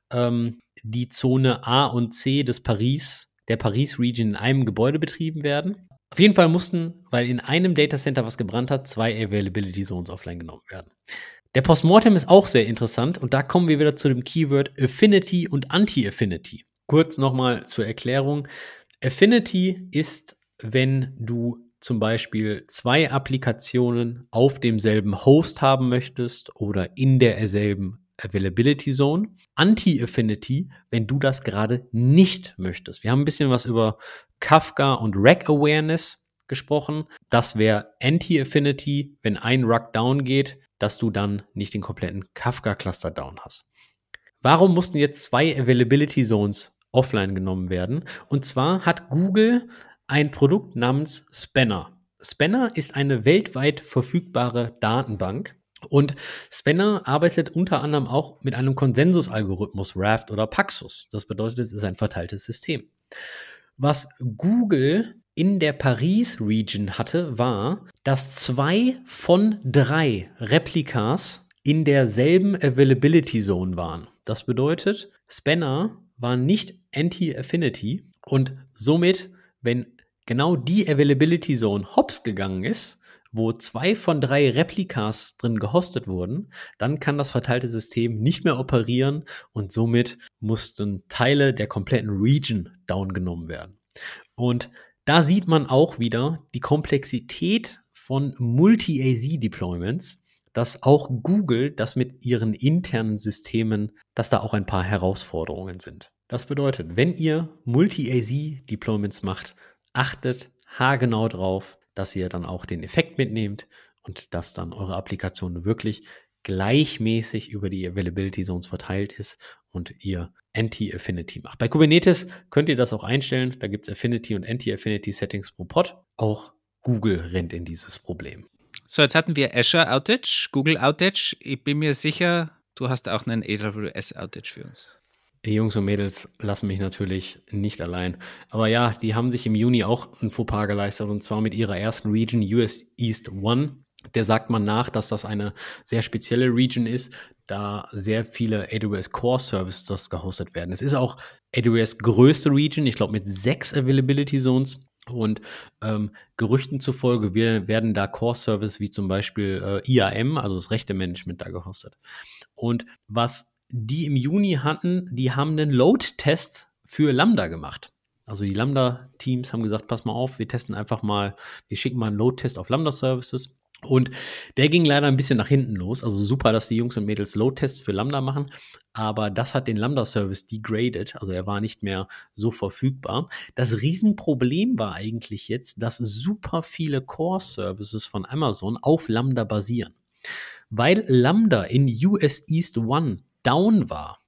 ähm, die Zone A und C des Paris, der Paris Region in einem Gebäude betrieben werden. Auf jeden Fall mussten, weil in einem Datacenter was gebrannt hat, zwei Availability Zones offline genommen werden. Der Postmortem ist auch sehr interessant und da kommen wir wieder zu dem Keyword Affinity und Anti-Affinity. Kurz nochmal zur Erklärung. Affinity ist, wenn du zum Beispiel zwei Applikationen auf demselben Host haben möchtest oder in derselben Availability Zone. Anti-Affinity, wenn du das gerade nicht möchtest. Wir haben ein bisschen was über Kafka und Rack Awareness gesprochen. Das wäre Anti-Affinity, wenn ein Rack down geht, dass du dann nicht den kompletten Kafka-Cluster down hast. Warum mussten jetzt zwei Availability Zones offline genommen werden? Und zwar hat Google ein Produkt namens Spanner. Spanner ist eine weltweit verfügbare Datenbank und Spanner arbeitet unter anderem auch mit einem Konsensusalgorithmus Raft oder Paxos. Das bedeutet, es ist ein verteiltes System. Was Google in der Paris-Region hatte, war, dass zwei von drei Replikas in derselben Availability Zone waren. Das bedeutet, Spanner war nicht Anti-Affinity und somit, wenn genau die Availability Zone hops gegangen ist, wo zwei von drei Replikas drin gehostet wurden, dann kann das verteilte System nicht mehr operieren und somit mussten Teile der kompletten Region down genommen werden. Und da sieht man auch wieder die Komplexität von Multi-AZ-Deployments, dass auch Google das mit ihren internen Systemen, dass da auch ein paar Herausforderungen sind. Das bedeutet, wenn ihr Multi-AZ-Deployments macht, achtet haargenau drauf, dass ihr dann auch den Effekt mitnehmt und dass dann eure Applikation wirklich gleichmäßig über die Availability Zones verteilt ist und ihr Anti-Affinity macht. Bei Kubernetes könnt ihr das auch einstellen. Da gibt es Affinity und Anti-Affinity Settings pro Pod. Auch Google rennt in dieses Problem. So, jetzt hatten wir Azure Outage, Google Outage. Ich bin mir sicher, du hast auch einen AWS Outage für uns. Die Jungs und Mädels lassen mich natürlich nicht allein. Aber ja, die haben sich im Juni auch ein Fauxpas geleistet und zwar mit ihrer ersten Region US East One. Der sagt man nach, dass das eine sehr spezielle Region ist, da sehr viele AWS Core Services gehostet werden. Es ist auch AWS größte Region, ich glaube mit sechs Availability Zones. Und ähm, Gerüchten zufolge wir, werden da Core Services wie zum Beispiel äh, IAM, also das Rechte Management, da gehostet. Und was die im Juni hatten, die haben einen Load-Test für Lambda gemacht. Also die Lambda-Teams haben gesagt, pass mal auf, wir testen einfach mal, wir schicken mal einen Load-Test auf Lambda-Services. Und der ging leider ein bisschen nach hinten los. Also super, dass die Jungs und Mädels Load-Tests für Lambda machen. Aber das hat den Lambda-Service degraded. Also er war nicht mehr so verfügbar. Das Riesenproblem war eigentlich jetzt, dass super viele Core-Services von Amazon auf Lambda basieren. Weil Lambda in US East One down war,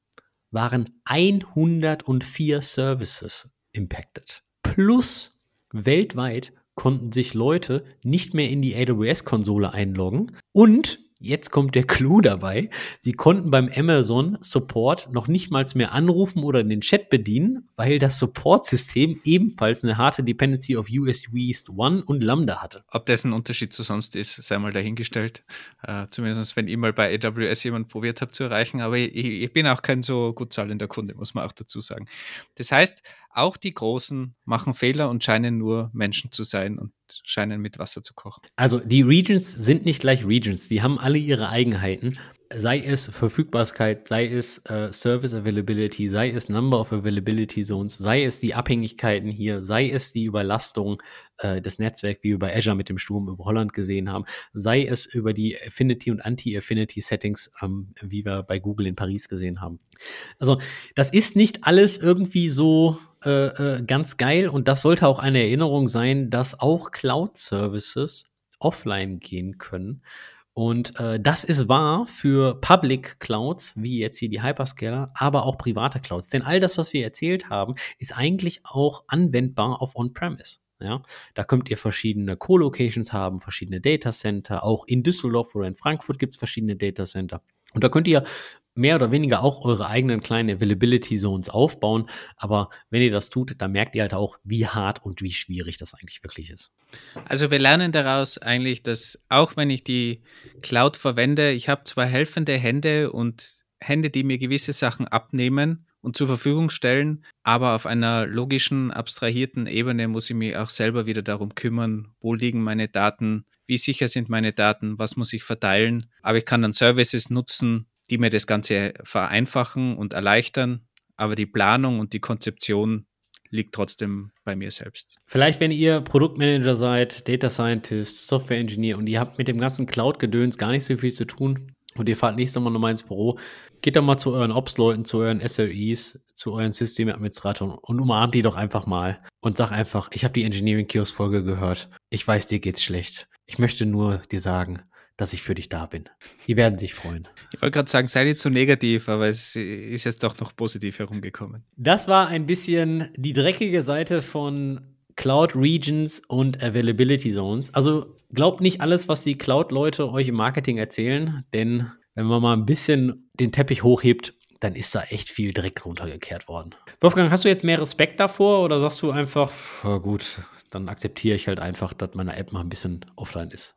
waren 104 Services impacted. Plus weltweit konnten sich Leute nicht mehr in die AWS-Konsole einloggen. Und Jetzt kommt der Clou dabei. Sie konnten beim Amazon Support noch nicht mal mehr anrufen oder den Chat bedienen, weil das Support-System ebenfalls eine harte Dependency auf US East One und Lambda hatte. Ob das ein Unterschied zu sonst ist, sei mal dahingestellt. Äh, zumindest wenn ich mal bei AWS jemand probiert habe zu erreichen. Aber ich, ich bin auch kein so gut zahlender Kunde, muss man auch dazu sagen. Das heißt, auch die Großen machen Fehler und scheinen nur Menschen zu sein und scheinen mit Wasser zu kochen. Also die Regions sind nicht gleich Regions, die haben alle ihre Eigenheiten. Sei es Verfügbarkeit, sei es äh, Service Availability, sei es Number of Availability Zones, sei es die Abhängigkeiten hier, sei es die Überlastung äh, des Netzwerks, wie wir bei Azure mit dem Sturm über Holland gesehen haben, sei es über die Affinity und Anti-Affinity Settings, ähm, wie wir bei Google in Paris gesehen haben. Also das ist nicht alles irgendwie so äh, äh, ganz geil und das sollte auch eine Erinnerung sein, dass auch Cloud-Services offline gehen können. Und äh, das ist wahr für Public Clouds, wie jetzt hier die Hyperscaler, aber auch private Clouds. Denn all das, was wir erzählt haben, ist eigentlich auch anwendbar auf On-Premise. Ja, da könnt ihr verschiedene Co-Locations haben, verschiedene Data Center. Auch in Düsseldorf oder in Frankfurt gibt es verschiedene Data Center. Und da könnt ihr mehr oder weniger auch eure eigenen kleinen Availability Zones aufbauen. Aber wenn ihr das tut, dann merkt ihr halt auch, wie hart und wie schwierig das eigentlich wirklich ist. Also wir lernen daraus eigentlich, dass auch wenn ich die Cloud verwende, ich habe zwar helfende Hände und Hände, die mir gewisse Sachen abnehmen und zur Verfügung stellen, aber auf einer logischen, abstrahierten Ebene muss ich mich auch selber wieder darum kümmern, wo liegen meine Daten, wie sicher sind meine Daten, was muss ich verteilen. Aber ich kann dann Services nutzen, die mir das Ganze vereinfachen und erleichtern. Aber die Planung und die Konzeption liegt trotzdem bei mir selbst. Vielleicht, wenn ihr Produktmanager seid, Data Scientist, Software Engineer und ihr habt mit dem ganzen Cloud-Gedöns gar nicht so viel zu tun und ihr fahrt nächstes Mal nochmal ins Büro, geht doch mal zu euren Ops-Leuten, zu euren SLEs, zu euren Systemadministratoren und umarmt die doch einfach mal und sag einfach, ich habe die Engineering Kiosk Folge gehört. Ich weiß, dir geht's schlecht. Ich möchte nur dir sagen, dass ich für dich da bin. Die werden sich freuen. Ich wollte gerade sagen, sei nicht so negativ, aber es ist jetzt doch noch positiv herumgekommen. Das war ein bisschen die dreckige Seite von Cloud Regions und Availability Zones. Also glaubt nicht alles, was die Cloud-Leute euch im Marketing erzählen, denn wenn man mal ein bisschen den Teppich hochhebt, dann ist da echt viel Dreck runtergekehrt worden. Wolfgang, hast du jetzt mehr Respekt davor oder sagst du einfach, ja gut, dann akzeptiere ich halt einfach, dass meine App mal ein bisschen offline ist?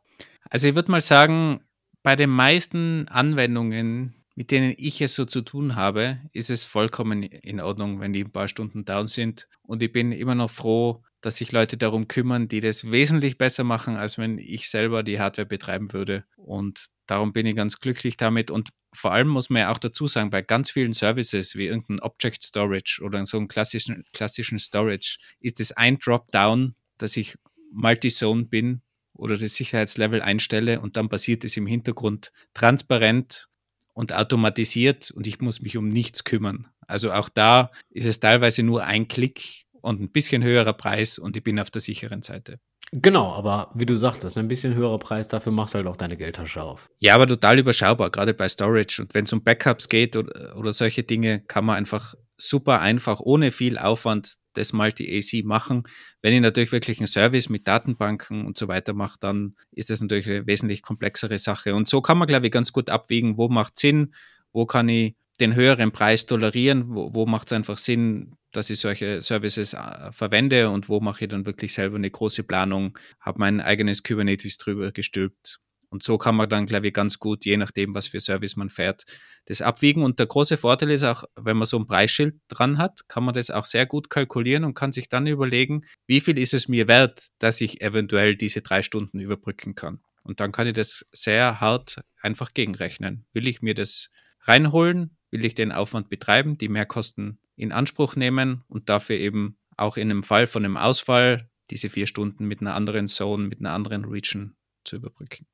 Also ich würde mal sagen, bei den meisten Anwendungen, mit denen ich es so zu tun habe, ist es vollkommen in Ordnung, wenn die ein paar Stunden down sind. Und ich bin immer noch froh, dass sich Leute darum kümmern, die das wesentlich besser machen, als wenn ich selber die Hardware betreiben würde. Und darum bin ich ganz glücklich damit. Und vor allem muss man ja auch dazu sagen, bei ganz vielen Services wie irgendein Object Storage oder so einem klassischen, klassischen Storage ist es ein Dropdown, dass ich Multi-Zone bin oder das Sicherheitslevel einstelle und dann passiert es im Hintergrund transparent und automatisiert und ich muss mich um nichts kümmern. Also auch da ist es teilweise nur ein Klick und ein bisschen höherer Preis und ich bin auf der sicheren Seite. Genau, aber wie du sagtest, ein bisschen höherer Preis, dafür machst du halt auch deine Geldtasche auf. Ja, aber total überschaubar, gerade bei Storage. Und wenn es um Backups geht oder, oder solche Dinge, kann man einfach super einfach, ohne viel Aufwand das Multi-AC machen. Wenn ich natürlich wirklich einen Service mit Datenbanken und so weiter mache, dann ist das natürlich eine wesentlich komplexere Sache. Und so kann man, glaube ich, ganz gut abwägen, wo macht Sinn, wo kann ich den höheren Preis tolerieren, wo, wo macht es einfach Sinn, dass ich solche Services äh, verwende und wo mache ich dann wirklich selber eine große Planung, habe mein eigenes Kubernetes drüber gestülpt. Und so kann man dann, glaube ich, ganz gut, je nachdem, was für Service man fährt, das abwiegen. Und der große Vorteil ist auch, wenn man so ein Preisschild dran hat, kann man das auch sehr gut kalkulieren und kann sich dann überlegen, wie viel ist es mir wert, dass ich eventuell diese drei Stunden überbrücken kann. Und dann kann ich das sehr hart einfach gegenrechnen. Will ich mir das reinholen? Will ich den Aufwand betreiben, die Mehrkosten in Anspruch nehmen und dafür eben auch in einem Fall von einem Ausfall diese vier Stunden mit einer anderen Zone, mit einer anderen Region zu überbrücken.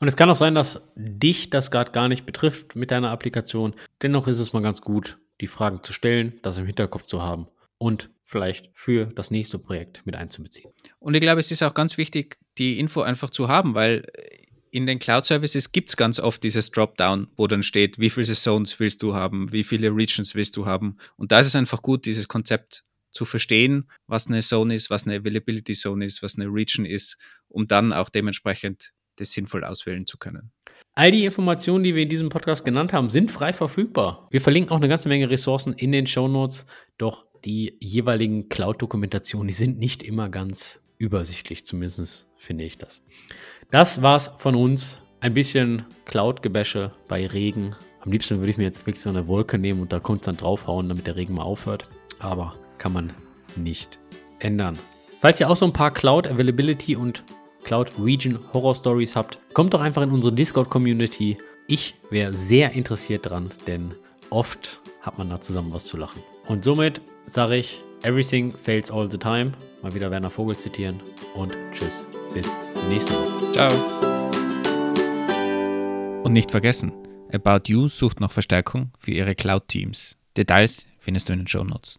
Und es kann auch sein, dass dich das gerade gar nicht betrifft mit deiner Applikation. Dennoch ist es mal ganz gut, die Fragen zu stellen, das im Hinterkopf zu haben und vielleicht für das nächste Projekt mit einzubeziehen. Und ich glaube, es ist auch ganz wichtig, die Info einfach zu haben, weil in den Cloud-Services gibt es ganz oft dieses Dropdown, wo dann steht, wie viele Zones willst du haben, wie viele Regions willst du haben. Und da ist es einfach gut, dieses Konzept zu verstehen, was eine Zone ist, was eine Availability Zone ist, was eine Region ist, um dann auch dementsprechend das sinnvoll auswählen zu können. All die Informationen, die wir in diesem Podcast genannt haben, sind frei verfügbar. Wir verlinken auch eine ganze Menge Ressourcen in den Show Notes, doch die jeweiligen Cloud-Dokumentationen, die sind nicht immer ganz übersichtlich, zumindest finde ich das. Das war's von uns. Ein bisschen Cloud-Gebäsche bei Regen. Am liebsten würde ich mir jetzt wirklich so eine Wolke nehmen und da dann draufhauen, damit der Regen mal aufhört. Aber kann man nicht ändern. Falls ihr auch so ein paar Cloud Availability und Cloud Region Horror Stories habt, kommt doch einfach in unsere Discord Community. Ich wäre sehr interessiert dran, denn oft hat man da zusammen was zu lachen. Und somit sage ich, everything fails all the time. Mal wieder Werner Vogel zitieren und tschüss, bis nächste Woche. Ciao. Und nicht vergessen, About You sucht noch Verstärkung für ihre Cloud-Teams. Details findest du in den Show Notes.